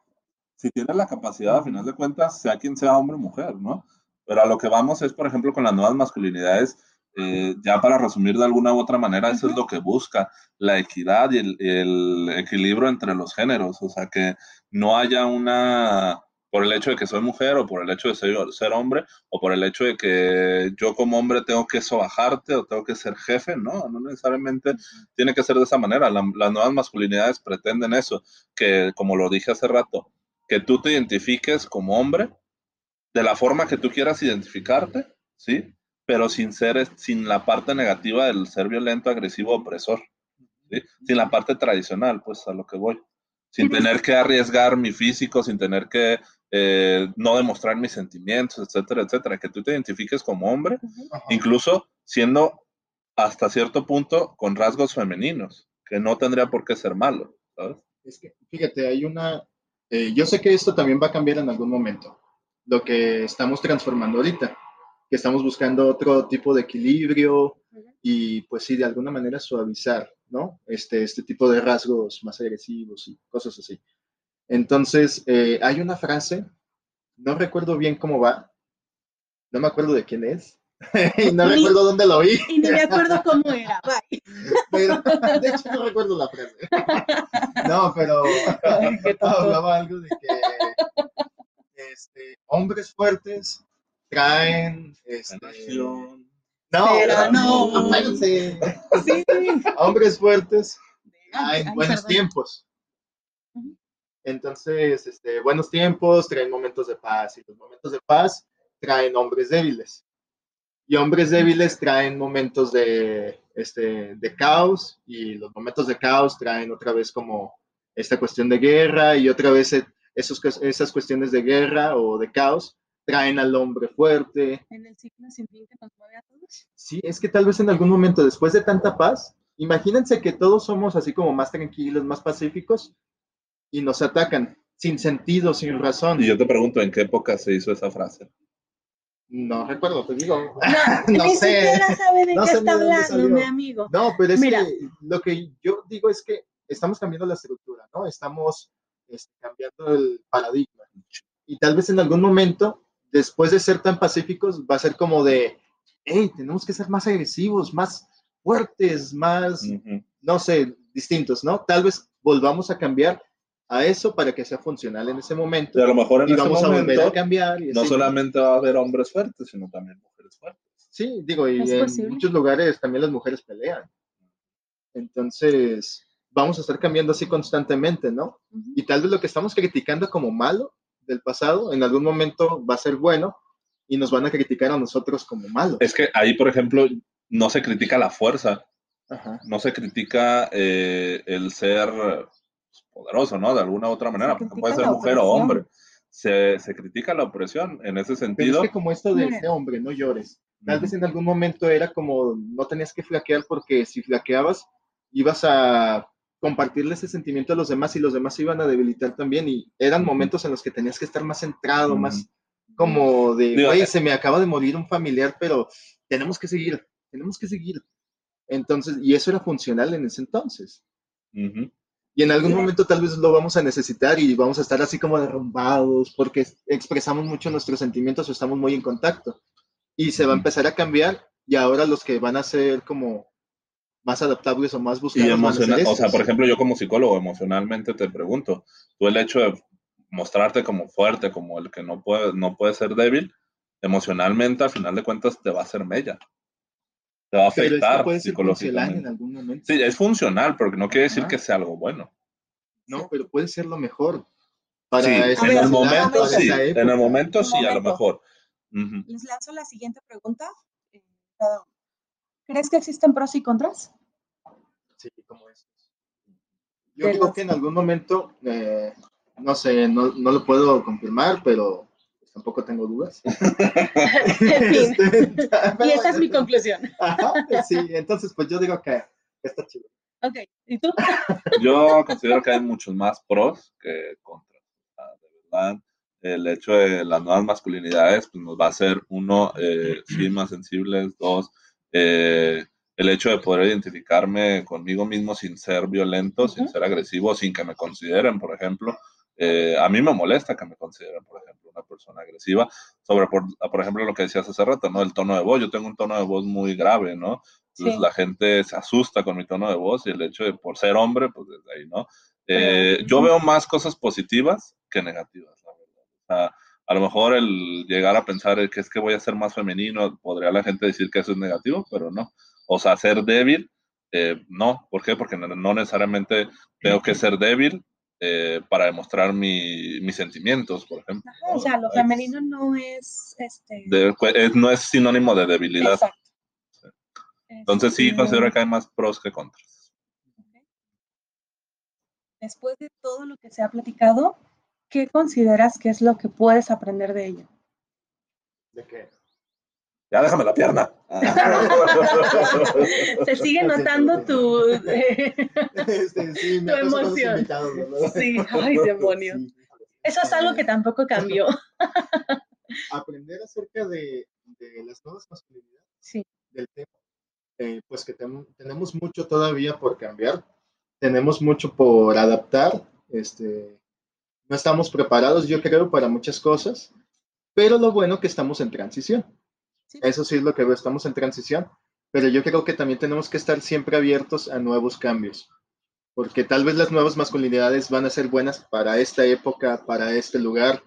Si tienes la capacidad, a final de cuentas, sea quien sea hombre o mujer, ¿no? Pero a lo que vamos es, por ejemplo, con las nuevas masculinidades, eh, ya para resumir de alguna u otra manera, eso es lo que busca, la equidad y el, el equilibrio entre los géneros, o sea, que no haya una, por el hecho de que soy mujer o por el hecho de ser, ser hombre o por el hecho de que yo como hombre tengo que sobajarte o tengo que ser jefe, no, no necesariamente tiene que ser de esa manera. La- las nuevas masculinidades pretenden eso, que como lo dije hace rato, que tú te identifiques como hombre de la forma que tú quieras identificarte, ¿sí? Pero sin ser, sin la parte negativa del ser violento, agresivo, opresor, ¿sí? Sin la parte tradicional, pues a lo que voy. Sin tener que arriesgar mi físico, sin tener que eh, no demostrar mis sentimientos, etcétera, etcétera. Que tú te identifiques como hombre, Ajá. incluso siendo hasta cierto punto con rasgos femeninos, que no tendría por qué ser malo, ¿sabes? Es que, fíjate, hay una... eh, yo sé que esto también va a cambiar en algún momento, lo que estamos transformando ahorita, que estamos buscando otro tipo de equilibrio y pues sí, de alguna manera suavizar, ¿no? Este, este tipo de rasgos más agresivos y cosas así. Entonces, eh, hay una frase, no recuerdo bien cómo va, no me acuerdo de quién es, y no Ni- recuerdo dónde lo oí, Y ni me acuerdo cómo era. Bye. pero de hecho no recuerdo la frase. No, pero Ay, hablaba algo de que este, hombres fuertes traen este, no, Pero no. espérense. Sí. hombres fuertes traen ay, buenos perdón. tiempos. Entonces, este, buenos tiempos traen momentos de paz y los momentos de paz traen hombres débiles. Y hombres débiles traen momentos de, este, de caos y los momentos de caos traen otra vez como esta cuestión de guerra y otra vez eh, esos, esas cuestiones de guerra o de caos traen al hombre fuerte. En el ciclo sin fin que nos mueve a todos. Sí, es que tal vez en algún momento después de tanta paz, imagínense que todos somos así como más tranquilos, más pacíficos y nos atacan sin sentido, sin razón. Y yo te pregunto, ¿en qué época se hizo esa frase? No recuerdo, te digo. No, No ni sé. siquiera sabe de No qué está hablando, mi amigo. No, pero es Mira. que lo que yo digo es que estamos cambiando la estructura, ¿no? Estamos este, cambiando el paradigma. Y tal vez en algún momento, después de ser tan pacíficos, va a ser como de, hey, tenemos que ser más agresivos, más fuertes, más, no sé, distintos, ¿no? Tal vez volvamos a cambiar a eso para que sea funcional en ese momento. Y a lo mejor en Y ese vamos a volver momento a cambiar. y no así. solamente va a haber hombres fuertes, sino también mujeres fuertes. Sí, digo, y en posible. muchos lugares también las mujeres pelean. Entonces, vamos a estar cambiando así constantemente, ¿no? Y tal vez lo que estamos criticando como malo del pasado, en algún momento va a ser bueno y nos van a criticar a nosotros como malos. Es que ahí, por ejemplo, no se critica la fuerza, Ajá. no se critica eh, el ser eh, poderoso, ¿no? De alguna u otra manera, porque puede ser mujer o hombre. Se, se critica la opresión en ese Pero sentido. es que como esto de ese hombre, no llores. Tal vez en algún momento era como, no tenías que flaquear porque si flaqueabas, ibas a compartirle ese sentimiento a los demás y los demás se iban a debilitar también y eran momentos en los que tenías que estar más centrado, más como de, oye, eh, se me acaba de morir un familiar, pero tenemos que seguir, tenemos que seguir. Entonces, y eso era funcional en ese entonces. Y en algún momento tal vez lo vamos a necesitar y vamos a estar así como derrumbados porque expresamos mucho nuestros sentimientos o estamos muy en contacto. Y se va a empezar a cambiar y ahora los que van a ser como más adaptables o más Y buscados emocional, o sea, por ejemplo, yo como psicólogo emocionalmente te pregunto, tú el hecho de mostrarte como fuerte, como el que no puede, no puede ser débil, emocionalmente, al final de cuentas, te va a hacer mella. Te va a Pero esto afectar puede ser funcional en psicológicamente. algún momento. Sí, es funcional, porque no quiere decir Ajá. que sea algo bueno. No, pero puede ser lo mejor. Para Sí, en el momento para sí, esa en el momento sí, a lo mejor. Les lanzo la siguiente pregunta. eh, cada uno. ¿Crees que existen pros y contras? Sí, como eso. Yo las- que en algún momento, eh, no sé, no, no lo puedo confirmar, pero pues, tampoco tengo dudas. En fin. Este, Y esa es mi conclusión. Ajá, sí, entonces pues yo digo que está chido. Ok, ¿y tú? Yo considero que hay muchos más pros que contras. De verdad, el hecho de las nuevas masculinidades pues, nos va a hacer, uno, eh, sí, más sensibles, dos, eh, el hecho de poder identificarme conmigo mismo sin ser violento, sin ser agresivo, sin que me consideren, por ejemplo. Eh, a mí me molesta que me consideren, por ejemplo, una persona agresiva, sobre, por, por ejemplo, lo que decías hace rato, ¿no? El tono de voz. Yo tengo un tono de voz muy grave, ¿no? Entonces Sí. la gente se asusta con mi tono de voz y el hecho de por ser hombre, pues desde ahí, ¿no? Eh, yo veo más cosas positivas que negativas, la verdad. O sea, a lo mejor el llegar a pensar que es que voy a ser más femenino, podría la gente decir que eso es negativo, pero no. O sea, ser débil, eh, no. ¿Por qué? Porque no, necesariamente tengo que ser débil eh, para demostrar mi- mis sentimientos, por ejemplo. Ajá, o sea, lo femenino no es este. De- es- no es sinónimo de debilidad. Exacto. Entonces sí Este, considero que hay más pros que contras. Después de todo lo que se ha platicado, ¿qué consideras que es lo que puedes aprender de ello? ¿De qué? Ya déjame la pierna. Se sigue notando tu. Este, sí, me Tu emoción. invitados, ¿no? Sí, ay, demonios. Sí. Eso es algo que tampoco cambió. Aprender acerca de, de las nuevas masculinidades Sí. del tema. Eh, pues que tenemos mucho todavía por cambiar, tenemos mucho por adaptar, este, no estamos preparados, yo creo, para muchas cosas, pero lo bueno que estamos en transición. Sí. Eso sí es lo que veo, estamos en transición, pero yo creo que también tenemos que estar siempre abiertos a nuevos cambios, porque tal vez las nuevas masculinidades van a ser buenas para esta época, para este lugar,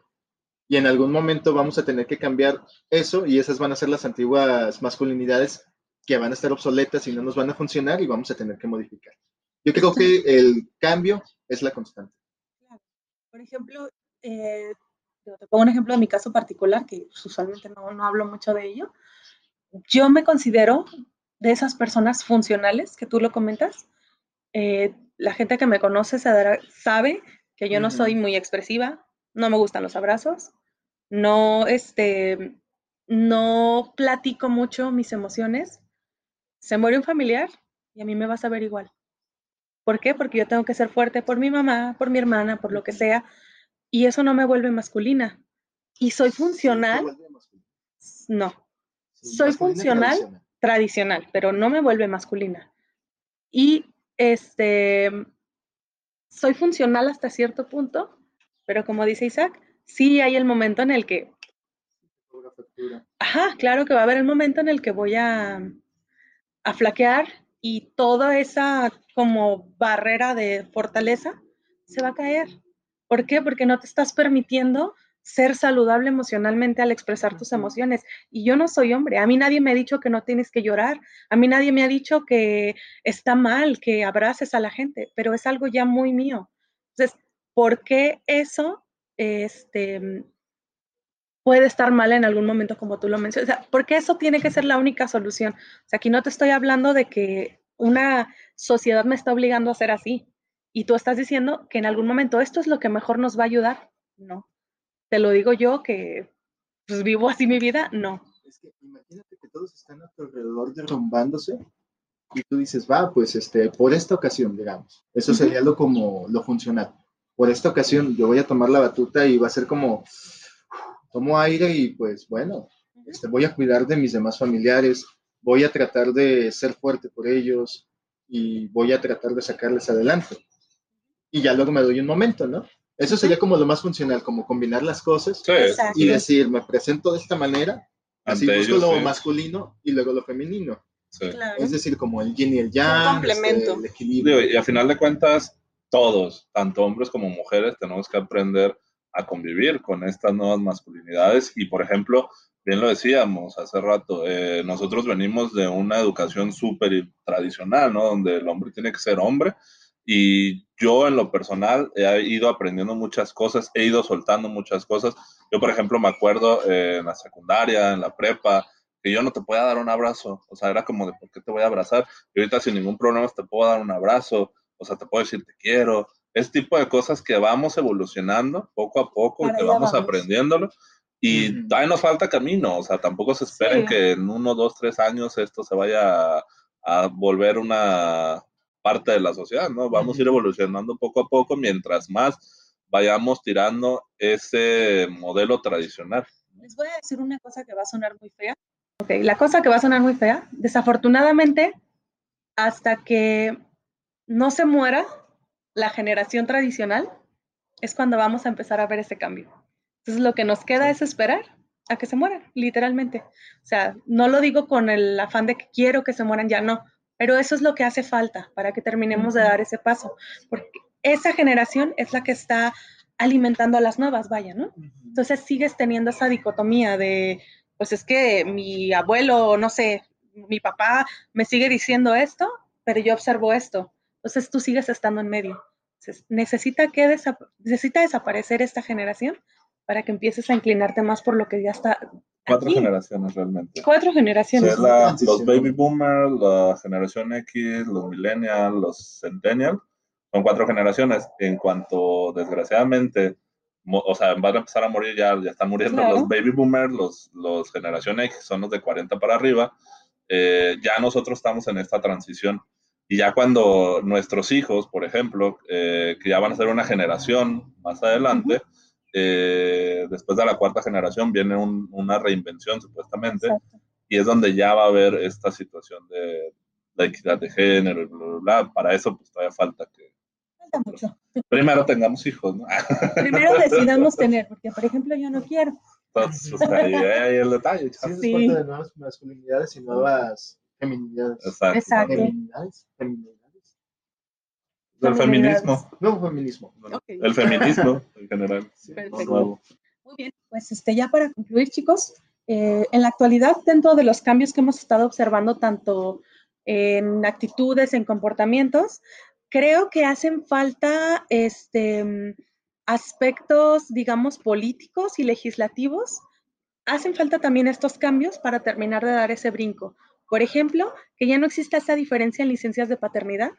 y en algún momento vamos a tener que cambiar eso y esas van a ser las antiguas masculinidades que van a estar obsoletas y no nos van a funcionar y vamos a tener que modificar. Yo creo que el cambio es la constante. Por ejemplo, eh, te pongo un ejemplo de mi caso particular, que pues, usualmente no, no hablo mucho de ello. Yo me considero de esas personas funcionales que tú lo comentas. Eh, la gente que me conoce se dará- sabe que yo no soy muy expresiva, no me gustan los abrazos, no, este, no platico mucho mis emociones. Se muere un familiar y a mí me vas a ver igual. ¿Por qué? Porque yo tengo que ser fuerte por mi mamá, por mi hermana, por lo que sea, y eso no me vuelve masculina. Y soy funcional, no, Soy funcional. tradicional, pero no me vuelve masculina. Y este, soy funcional hasta cierto punto, pero como dice Isaac, sí hay el momento en el que, ajá, claro que va a haber el momento en el que voy a, a flaquear y toda esa como barrera de fortaleza se va a caer. ¿Por qué? Porque no te estás permitiendo ser saludable emocionalmente al expresar tus emociones. Y yo no soy hombre. A mí nadie me ha dicho que no tienes que llorar. A mí nadie me ha dicho que está mal que abraces a la gente, pero es algo ya muy mío. Entonces, ¿por qué eso este, puede estar mal en algún momento, como tú lo mencionas? O sea, ¿por qué eso tiene que ser la única solución? O sea, aquí no te estoy hablando de que una sociedad me está obligando a ser así. Y tú estás diciendo que en algún momento esto es lo que mejor nos va a ayudar. No. Te lo digo yo que pues, vivo así mi vida. No. Es que imagínate que todos están a tu alrededor derrumbándose y tú dices, va, pues este, por esta ocasión, digamos. Eso sería lo como lo funcional. Por esta ocasión yo voy a tomar la batuta y va a ser como, tomo aire y pues bueno, este, voy a cuidar de mis demás familiares, voy a tratar de ser fuerte por ellos y voy a tratar de sacarles adelante. Y ya luego me doy un momento, ¿no? Eso sería como lo más funcional, como combinar las cosas Sí, y decir, me presento de esta manera, así ante busco ellos, lo sí, masculino y luego lo femenino. sí. Claro. Es decir, como el yin y el yang, complemento. este, el equilibrio. Digo, y a final de cuentas, todos, tanto hombres como mujeres, tenemos que aprender a convivir con estas nuevas masculinidades. Y, por ejemplo, bien lo decíamos hace rato, eh, nosotros venimos de una educación súper tradicional, ¿no? Donde el hombre tiene que ser hombre. Y yo, en lo personal, he ido aprendiendo muchas cosas, he ido soltando muchas cosas. Yo, por ejemplo, me acuerdo eh, en la secundaria, en la prepa, que yo no te podía dar un abrazo. O sea, era como de, ¿por qué te voy a abrazar? Y ahorita sin ningún problema te puedo dar un abrazo, o sea, te puedo decir te quiero. Ese tipo de cosas que vamos evolucionando poco a poco y Para que allá vamos, vamos. aprendiéndolo. Y Ujú. todavía nos falta camino, o sea, tampoco se esperen Sí. que en uno, dos, tres años esto se vaya a, a volver una parte de la sociedad, ¿no? Vamos a ir evolucionando poco a poco mientras más vayamos tirando ese modelo tradicional. Les voy a decir una cosa que va a sonar muy fea. Ok, la cosa que va a sonar muy fea, desafortunadamente, hasta que no se muera la generación tradicional, es cuando vamos a empezar a ver ese cambio. Entonces, lo que nos queda es esperar a que se mueran, literalmente. O sea, no lo digo con el afán de que quiero que se mueran ya, no, pero eso es lo que hace falta para que terminemos de dar ese paso, porque esa generación es la que está alimentando a las nuevas, vaya, ¿no? Entonces sigues teniendo esa dicotomía de, pues es que mi abuelo, no sé, mi papá me sigue diciendo esto, pero yo observo esto. Entonces tú sigues estando en medio. Se- Necesita, que desa- necesita desaparecer esta generación para que empieces a inclinarte más por lo que ya está. Cuatro aquí. generaciones realmente. Cuatro O generaciones. sea, la- los baby boomers, la generación X, los millennials, los centennials, son cuatro generaciones. En cuanto, desgraciadamente, o sea, van a empezar a morir ya, ya están muriendo Claro. los baby boomers, los, los generación X, son los de 40 para arriba. Eh, ya nosotros estamos en esta transición. Y ya cuando nuestros hijos, por ejemplo, eh, que ya van a ser una generación más adelante, eh, después de la cuarta generación viene un- una reinvención supuestamente Exacto. y es donde ya va a haber esta situación de la equidad de género y bla, bla, bla. Para eso, pues todavía falta que Falta mucho. primero tengamos hijos, ¿no? Primero decidamos tener, porque por ejemplo yo no quiero. Entonces, pues, ahí, ahí el detalle. Sí, es Sí. de nuevas masculinidades y nuevas feminidades. Exacto. Exacto. Feminidades, feminidades. El feminismo. No, feminismo. El feminismo en general. Sí, Perfecto. Muy bien, pues este, ya para concluir, chicos, eh, en la actualidad, dentro de los cambios que hemos estado observando, tanto en actitudes, en comportamientos, creo que hacen falta este, aspectos, digamos, políticos y legislativos. Hacen falta también estos cambios para terminar de dar ese brinco. Por ejemplo, que ya no exista esa diferencia en licencias de paternidad,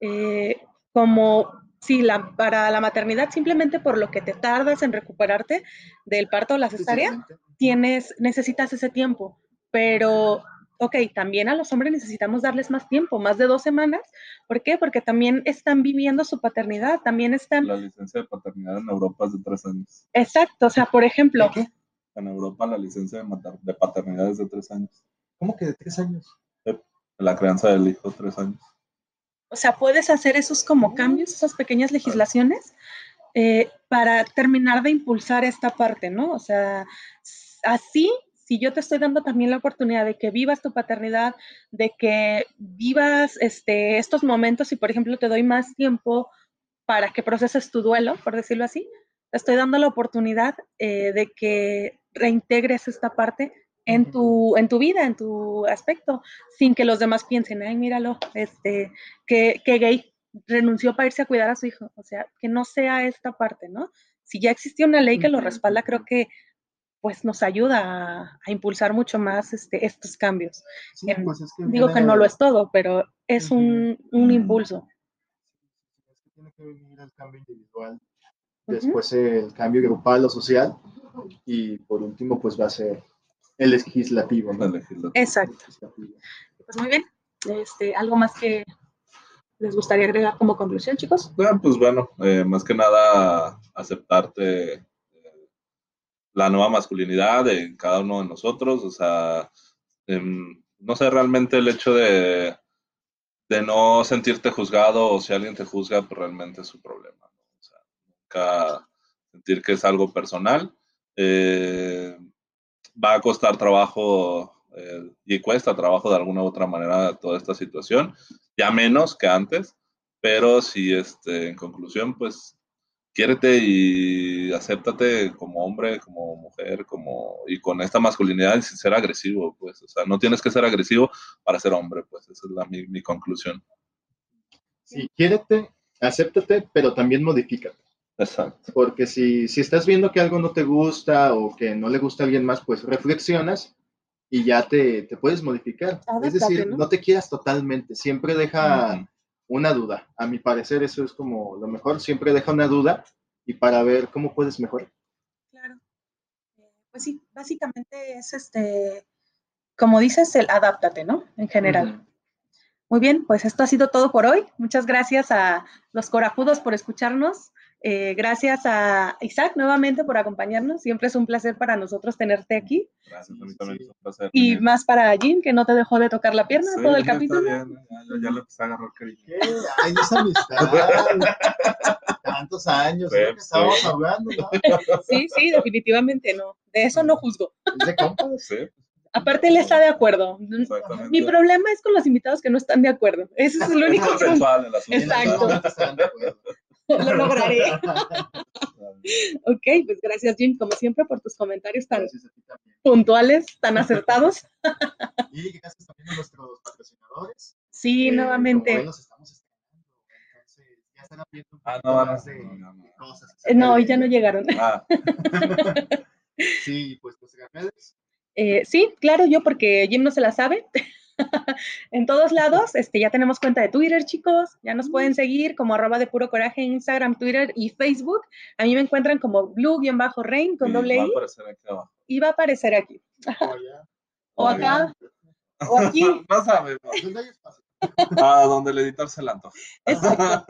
eh, como si la, para la maternidad, simplemente por lo que te tardas en recuperarte del parto o la cesárea, tienes, necesitas ese tiempo. Pero, ok, también a los hombres necesitamos darles más tiempo, más de dos semanas. ¿Por qué? Porque también están viviendo su paternidad, también están, La licencia de paternidad en Europa es de tres años. exacto, o sea, por ejemplo, En Europa la licencia de, mater- de paternidad es de tres años. ¿Cómo que de tres años? La crianza del hijo, tres años. O sea, puedes hacer esos como cambios, esas pequeñas legislaciones eh, para terminar de impulsar esta parte, ¿no? O sea, así, si yo te estoy dando también la oportunidad de que vivas tu paternidad, de que vivas este, estos momentos y, por ejemplo, te doy más tiempo para que proceses tu duelo, por decirlo así, te estoy dando la oportunidad eh, de que reintegres esta parte en tu, en tu vida, en tu aspecto, sin que los demás piensen, ay, míralo, este, que, que gay renunció para irse a cuidar a su hijo. O sea, que no sea esta parte, ¿no? Si ya existía una ley que lo respalda, creo que pues nos ayuda a, a impulsar mucho más este, estos cambios. Sí, En- pues es que Digo que no lo es todo, pero es un, un impulso. es que tiene que venir el cambio individual, después el cambio grupal o social, y por último, pues va a ser el legislativo. ¿no? Exacto. Legislativo. Pues muy bien. Este, ¿Algo más que les gustaría agregar como conclusión, chicos? Ah, pues bueno, eh, más que nada aceptarte eh, la nueva masculinidad en cada uno de nosotros, o sea, em, no sé, realmente el hecho de, de no sentirte juzgado o si alguien te juzga, pues realmente es su problema, ¿no? O sea, nunca sentir que es algo personal. Eh, va a costar trabajo eh, y cuesta trabajo de alguna u otra manera toda esta situación, ya menos que antes, pero si este, en conclusión, pues quiérete y acéptate como hombre, como mujer, como y con esta masculinidad sin ser agresivo, pues, o sea, no tienes que ser agresivo para ser hombre, pues, esa es la, mi, conclusión. Sí, quiérete, acéptate, pero también modifícate. Exacto. Porque si, si estás viendo que algo no te gusta o que no le gusta a alguien más, pues reflexionas y ya te, te puedes modificar. Es decir, ¿no? ¿no? te quieras totalmente, siempre deja una duda. A mi parecer eso es como lo mejor, siempre deja una duda y para ver cómo puedes mejorar. Claro. Eh, Pues sí, básicamente es este, como dices, el adáptate, ¿no? En general. Muy bien, pues esto ha sido todo por hoy. Muchas gracias a los corajudos por escucharnos. Eh, gracias a Isaac nuevamente por acompañarnos. Siempre es un placer para nosotros tenerte aquí. Gracias, a mí también es un placer. Y más para Jim, que no te dejó de tocar la pierna Sí, todo el capítulo. bien, ya, ya- le empecé a agarrar cariño. Ay, esa amistad. Tantos años, Sí, que estábamos hablando, ¿no? Sí, sí, definitivamente no. De eso no juzgo. Es de compas. Sí, Aparte, él está de acuerdo. Mi problema es con los invitados que no están de acuerdo. Ese es el único algún Exacto. Lo lograré. Ok, pues gracias, Jim, como siempre, por tus comentarios tan puntuales, tan acertados. Y gracias también a nuestros patrocinadores. Sí, como nuevamente. estamos estrenando. Entonces, ya estarán viendo un Ah, no, no, más de no, no. cosas. Eh, No, ya no llegaron. Ah, Sí, pues nuestras redes. Eh, sí, claro, yo porque Jim no se la sabe. en todos lados, este, ya tenemos cuenta de Twitter, chicos. Ya nos pueden seguir como arroba de puro coraje en Instagram, Twitter y Facebook. A mí me encuentran como blue-rain con sí, doble va I aparecer aquí abajo. y va a aparecer aquí. o allá. O acá, o aquí. No sabemos. ¿Dónde hay espacio? A donde el editor se la antoja. Exacto.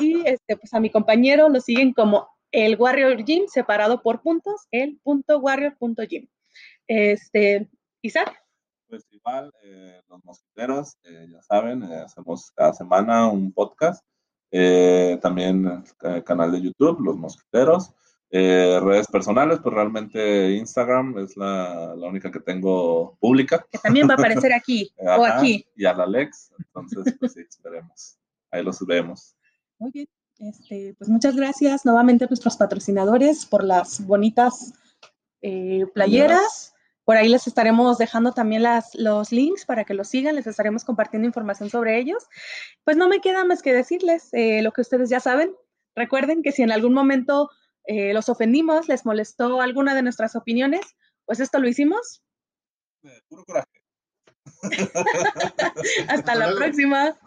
Y este, pues a mi compañero lo siguen como el Warrior Gym, separado por puntos, el punto warrior punto gym. Este, Isaac, Pues igual, eh, los mosquiteros, eh, ya saben, eh, hacemos cada semana un podcast. Eh, también eh, canal de YouTube, Los Mosquiteros. Eh, redes personales, pues realmente Instagram es la, la única que tengo pública. que también va a aparecer aquí o Ajá, aquí. Y al Alex. Entonces, pues sí, esperemos. Ahí los vemos. Muy bien. Este, pues muchas gracias nuevamente a nuestros patrocinadores por las bonitas playeras. Por ahí les estaremos dejando también las, los links para que los sigan, les estaremos compartiendo información sobre ellos. Pues no me queda más que decirles eh, lo que ustedes ya saben. Recuerden que si en algún momento eh, los ofendimos, les molestó alguna de nuestras opiniones, pues esto lo hicimos. Eh, puro coraje. Hasta la próxima.